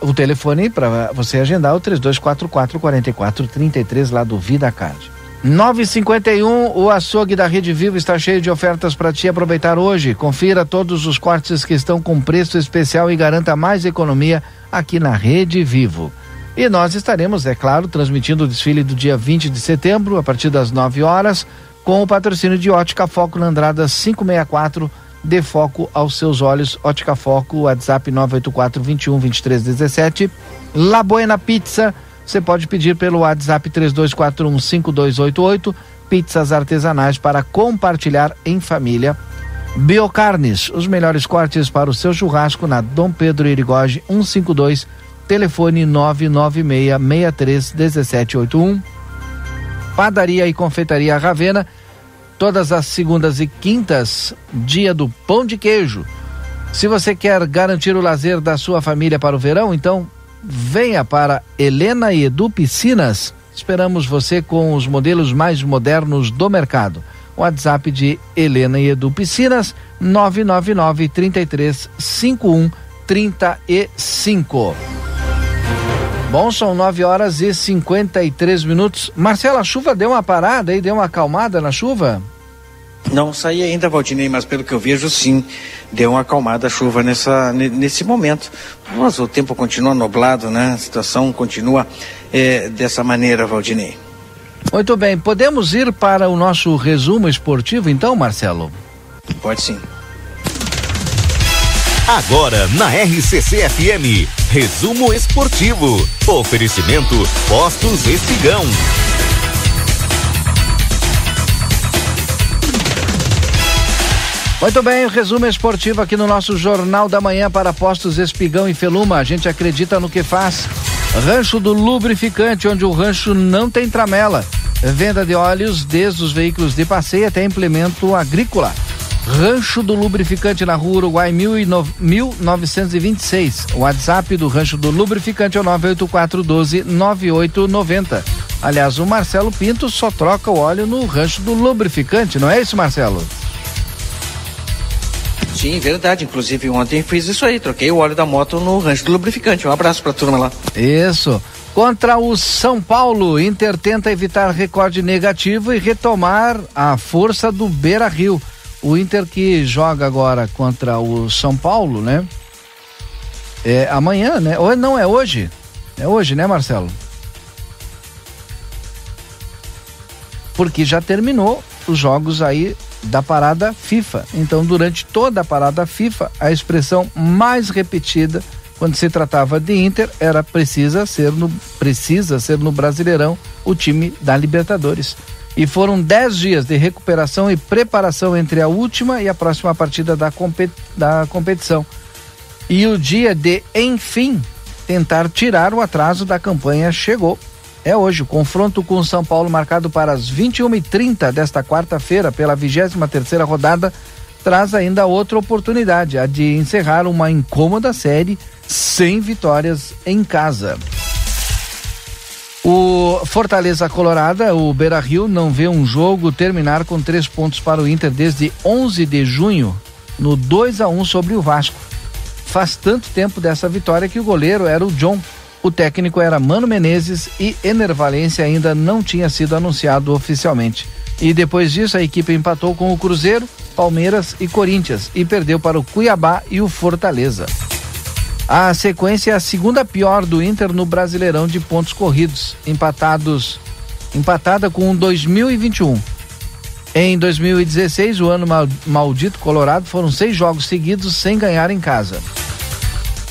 O telefone para você agendar é o 3244 4433 lá do Vida Card. 951, o açougue da Rede Vivo está cheio de ofertas para te aproveitar hoje. Confira todos os cortes que estão com preço especial e garanta mais economia aqui na Rede Vivo. E nós estaremos, é claro, transmitindo o desfile do dia 20 de setembro, a partir das 9 horas, com o patrocínio de Ótica Foco na Andrada 564. Dê foco aos seus olhos. Ótica Foco, WhatsApp 984 21 23 17. La Buena Pizza, você pode pedir pelo WhatsApp 3241 5288. Pizzas artesanais para compartilhar em família. Biocarnes, os melhores cortes para o seu churrasco na Dom Pedro Irigoge 152, telefone 996 63 1781. Padaria e Confeitaria Ravena, todas as segundas e quintas, dia do pão de queijo. Se você quer garantir o lazer da sua família para o verão, então venha para Helena e Edu Piscinas. Esperamos você com os modelos mais modernos do mercado. WhatsApp de Helena e Edu Piscinas, 999 33 51 35. Bom, são 9 horas e 53 minutos. Marcela, a chuva deu uma parada aí, deu uma acalmada na chuva? Não saí ainda, Valdinei, mas pelo que eu vejo, sim, deu uma acalmada a chuva nessa, nesse momento. Mas o tempo continua nublado, né? A situação continua é, dessa maneira, Valdinei. Muito bem, podemos ir para o nosso resumo esportivo então, Marcelo? Pode sim. Agora na RCC FM, resumo esportivo. Oferecimento Postos Espigão. Muito bem, o resumo esportivo aqui no nosso Jornal da Manhã para Postos Espigão e Feluma. A gente acredita no que faz. Rancho do Lubrificante, onde o rancho não tem tramela. Venda de óleos desde os veículos de passeio até implemento agrícola. Rancho do Lubrificante na Rua Uruguai 1926. O WhatsApp do Rancho do Lubrificante é o 98412 9890. Aliás, o Marcelo Pinto só troca o óleo no Rancho do Lubrificante, não é isso, Marcelo? Sim, verdade. Inclusive ontem fiz isso aí, troquei o óleo da moto no rancho do lubrificante. Um abraço pra turma lá. Isso. Contra o São Paulo, Inter tenta evitar recorde negativo e retomar a força do Beira Rio. O Inter que joga agora contra o São Paulo, né? É amanhã, né? Ou não é hoje? É hoje, né, Marcelo? Porque já terminou os jogos aí da parada FIFA. Então, durante toda a parada FIFA, a expressão mais repetida quando se tratava de Inter era precisa ser no precisa ser no Brasileirão o time da Libertadores. E foram dez dias de recuperação e preparação entre a última e a próxima partida da, compet da competição. E o dia de, enfim, tentar tirar o atraso da campanha chegou é hoje. O confronto com o São Paulo, marcado para as 21h30 desta quarta-feira, pela 23 terceira rodada, traz ainda outra oportunidade, a de encerrar uma incômoda série sem vitórias em casa. O Fortaleza Colorada, o Beira Rio, não vê um jogo terminar com três pontos para o Inter desde 11 de junho, no 2 a 1 sobre o Vasco. Faz tanto tempo dessa vitória que o goleiro era o John, o técnico era Mano Menezes e Enervalência ainda não tinha sido anunciado oficialmente. E depois disso, a equipe empatou com o Cruzeiro, Palmeiras e Corinthians e perdeu para o Cuiabá e o Fortaleza. A sequência é a segunda pior do Inter no Brasileirão de pontos corridos, empatados empatada com 2021. Em 2016, o ano maldito colorado, foram seis jogos seguidos sem ganhar em casa.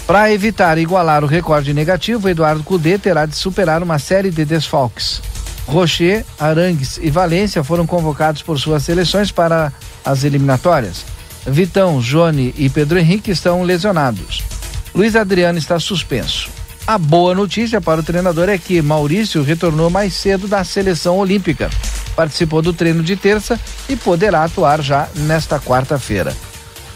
Para evitar igualar o recorde negativo, Eduardo Cudê terá de superar uma série de desfalques. Rocher, Arangues e Valência foram convocados por suas seleções para as eliminatórias. Vitão, Jone e Pedro Henrique estão lesionados. Luiz Adriano está suspenso. A boa notícia para o treinador é que Maurício retornou mais cedo da seleção olímpica. Participou do treino de terça e poderá atuar já nesta quarta-feira.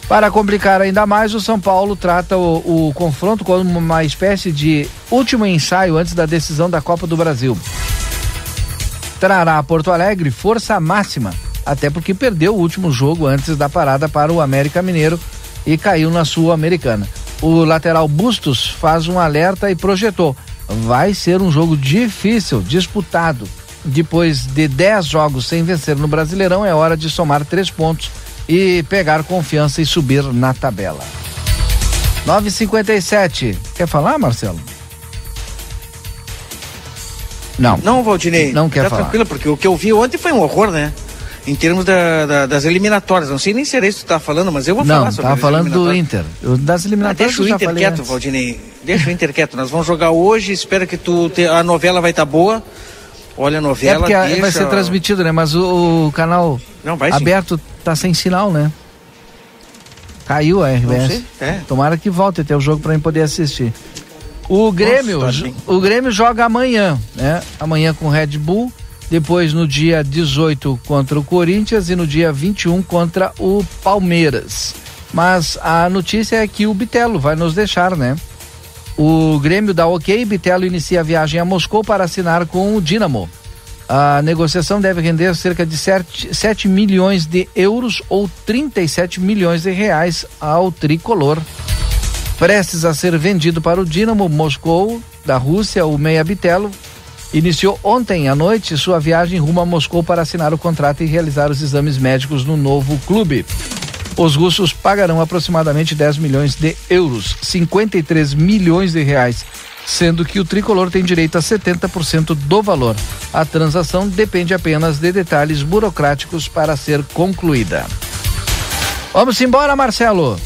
Para complicar ainda mais, o São Paulo trata o, o confronto como uma espécie de último ensaio antes da decisão da Copa do Brasil. Trará a Porto Alegre força máxima, até porque perdeu o último jogo antes da parada para o América Mineiro e caiu na Sul-Americana. O lateral Bustos faz um alerta e projetou: vai ser um jogo difícil, disputado. Depois de 10 jogos sem vencer no Brasileirão, é hora de somar três pontos e pegar confiança e subir na tabela. 957. Quer falar, Marcelo? Não. Não, Valdinei. Não quer tá falar. tranquilo, porque o que eu vi ontem foi um horror, né? Em termos da, da, das eliminatórias. Não sei nem se era isso que tu estava falando, mas eu vou não, falar sobre Não, falando do Inter. Das eliminatórias. Ah, deixa o Inter quieto, antes. Valdinei. Deixa o Inter quieto. Nós vamos jogar hoje. Espero que tu te... a novela vai estar tá boa. Olha a novela. É porque deixa... vai ser transmitido, né? Mas o, o canal não, vai, aberto sim. tá sem sinal, né? Caiu a RBS. É. Tomara que volte até o jogo para mim poder assistir. O Grêmio, Nossa, tá o Grêmio joga amanhã, né? Amanhã com Red Bull, depois no dia 18 contra o Corinthians e no dia 21 contra o Palmeiras. Mas a notícia é que o Bitelo vai nos deixar, né? O Grêmio dá ok, Bitelo inicia a viagem a Moscou para assinar com o Dinamo. A negociação deve render cerca de 7, 7 milhões de euros ou 37 milhões de reais ao tricolor. Prestes a ser vendido para o Dinamo Moscou da Rússia, o Meia Bitelo iniciou ontem à noite sua viagem rumo a Moscou para assinar o contrato e realizar os exames médicos no novo clube. Os russos pagarão aproximadamente 10 milhões de euros, 53 milhões de reais sendo que o tricolor tem direito a 70% do valor. A transação depende apenas de detalhes burocráticos para ser concluída. Vamos embora, Marcelo.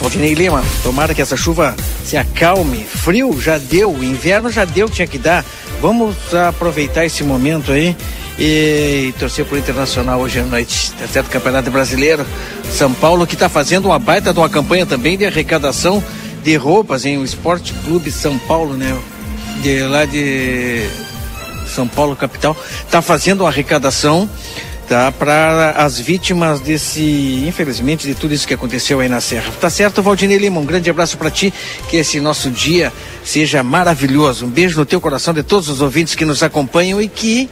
Valdinei Lima, tomara que essa chuva se acalme. Frio já deu, inverno já deu, tinha que dar. Vamos aproveitar esse momento aí e, torcer pro Internacional hoje à noite. Tá certo? Campeonato Brasileiro. São Paulo que está fazendo uma baita de uma campanha também de arrecadação de roupas em o Esporte Clube São Paulo, né? De lá de São Paulo capital, está fazendo uma arrecadação tá para as vítimas desse, infelizmente, de tudo isso que aconteceu aí na Serra. Tá certo, Valdinei Lima, um grande abraço para ti, que esse nosso dia seja maravilhoso. Um beijo no teu coração de todos os ouvintes que nos acompanham e que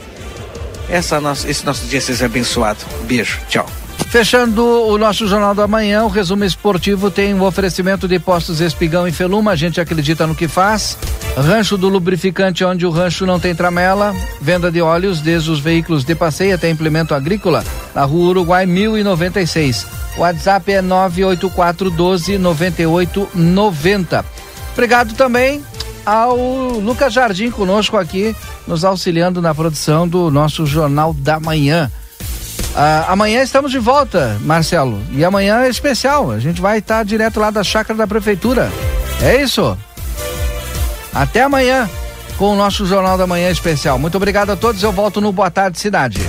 essa nossa, esse nosso dia seja abençoado. Um beijo, tchau. Fechando o nosso Jornal da Manhã, o resumo esportivo tem um oferecimento de postos Espigão e Feluma, a gente acredita no que faz. Rancho do lubrificante, onde o rancho não tem tramela. Venda de óleos, desde os veículos de passeio até implemento agrícola, na rua Uruguai 1096. O WhatsApp é 984 12 9890. Obrigado também ao Lucas Jardim conosco aqui, nos auxiliando na produção do nosso Jornal da Manhã. Ah, amanhã estamos de volta, Marcelo. E amanhã é especial. A gente vai estar direto lá da chácara da prefeitura. É isso? Até amanhã com o nosso Jornal da Manhã especial. Muito obrigado a todos. Eu volto no Boa Tarde Cidade.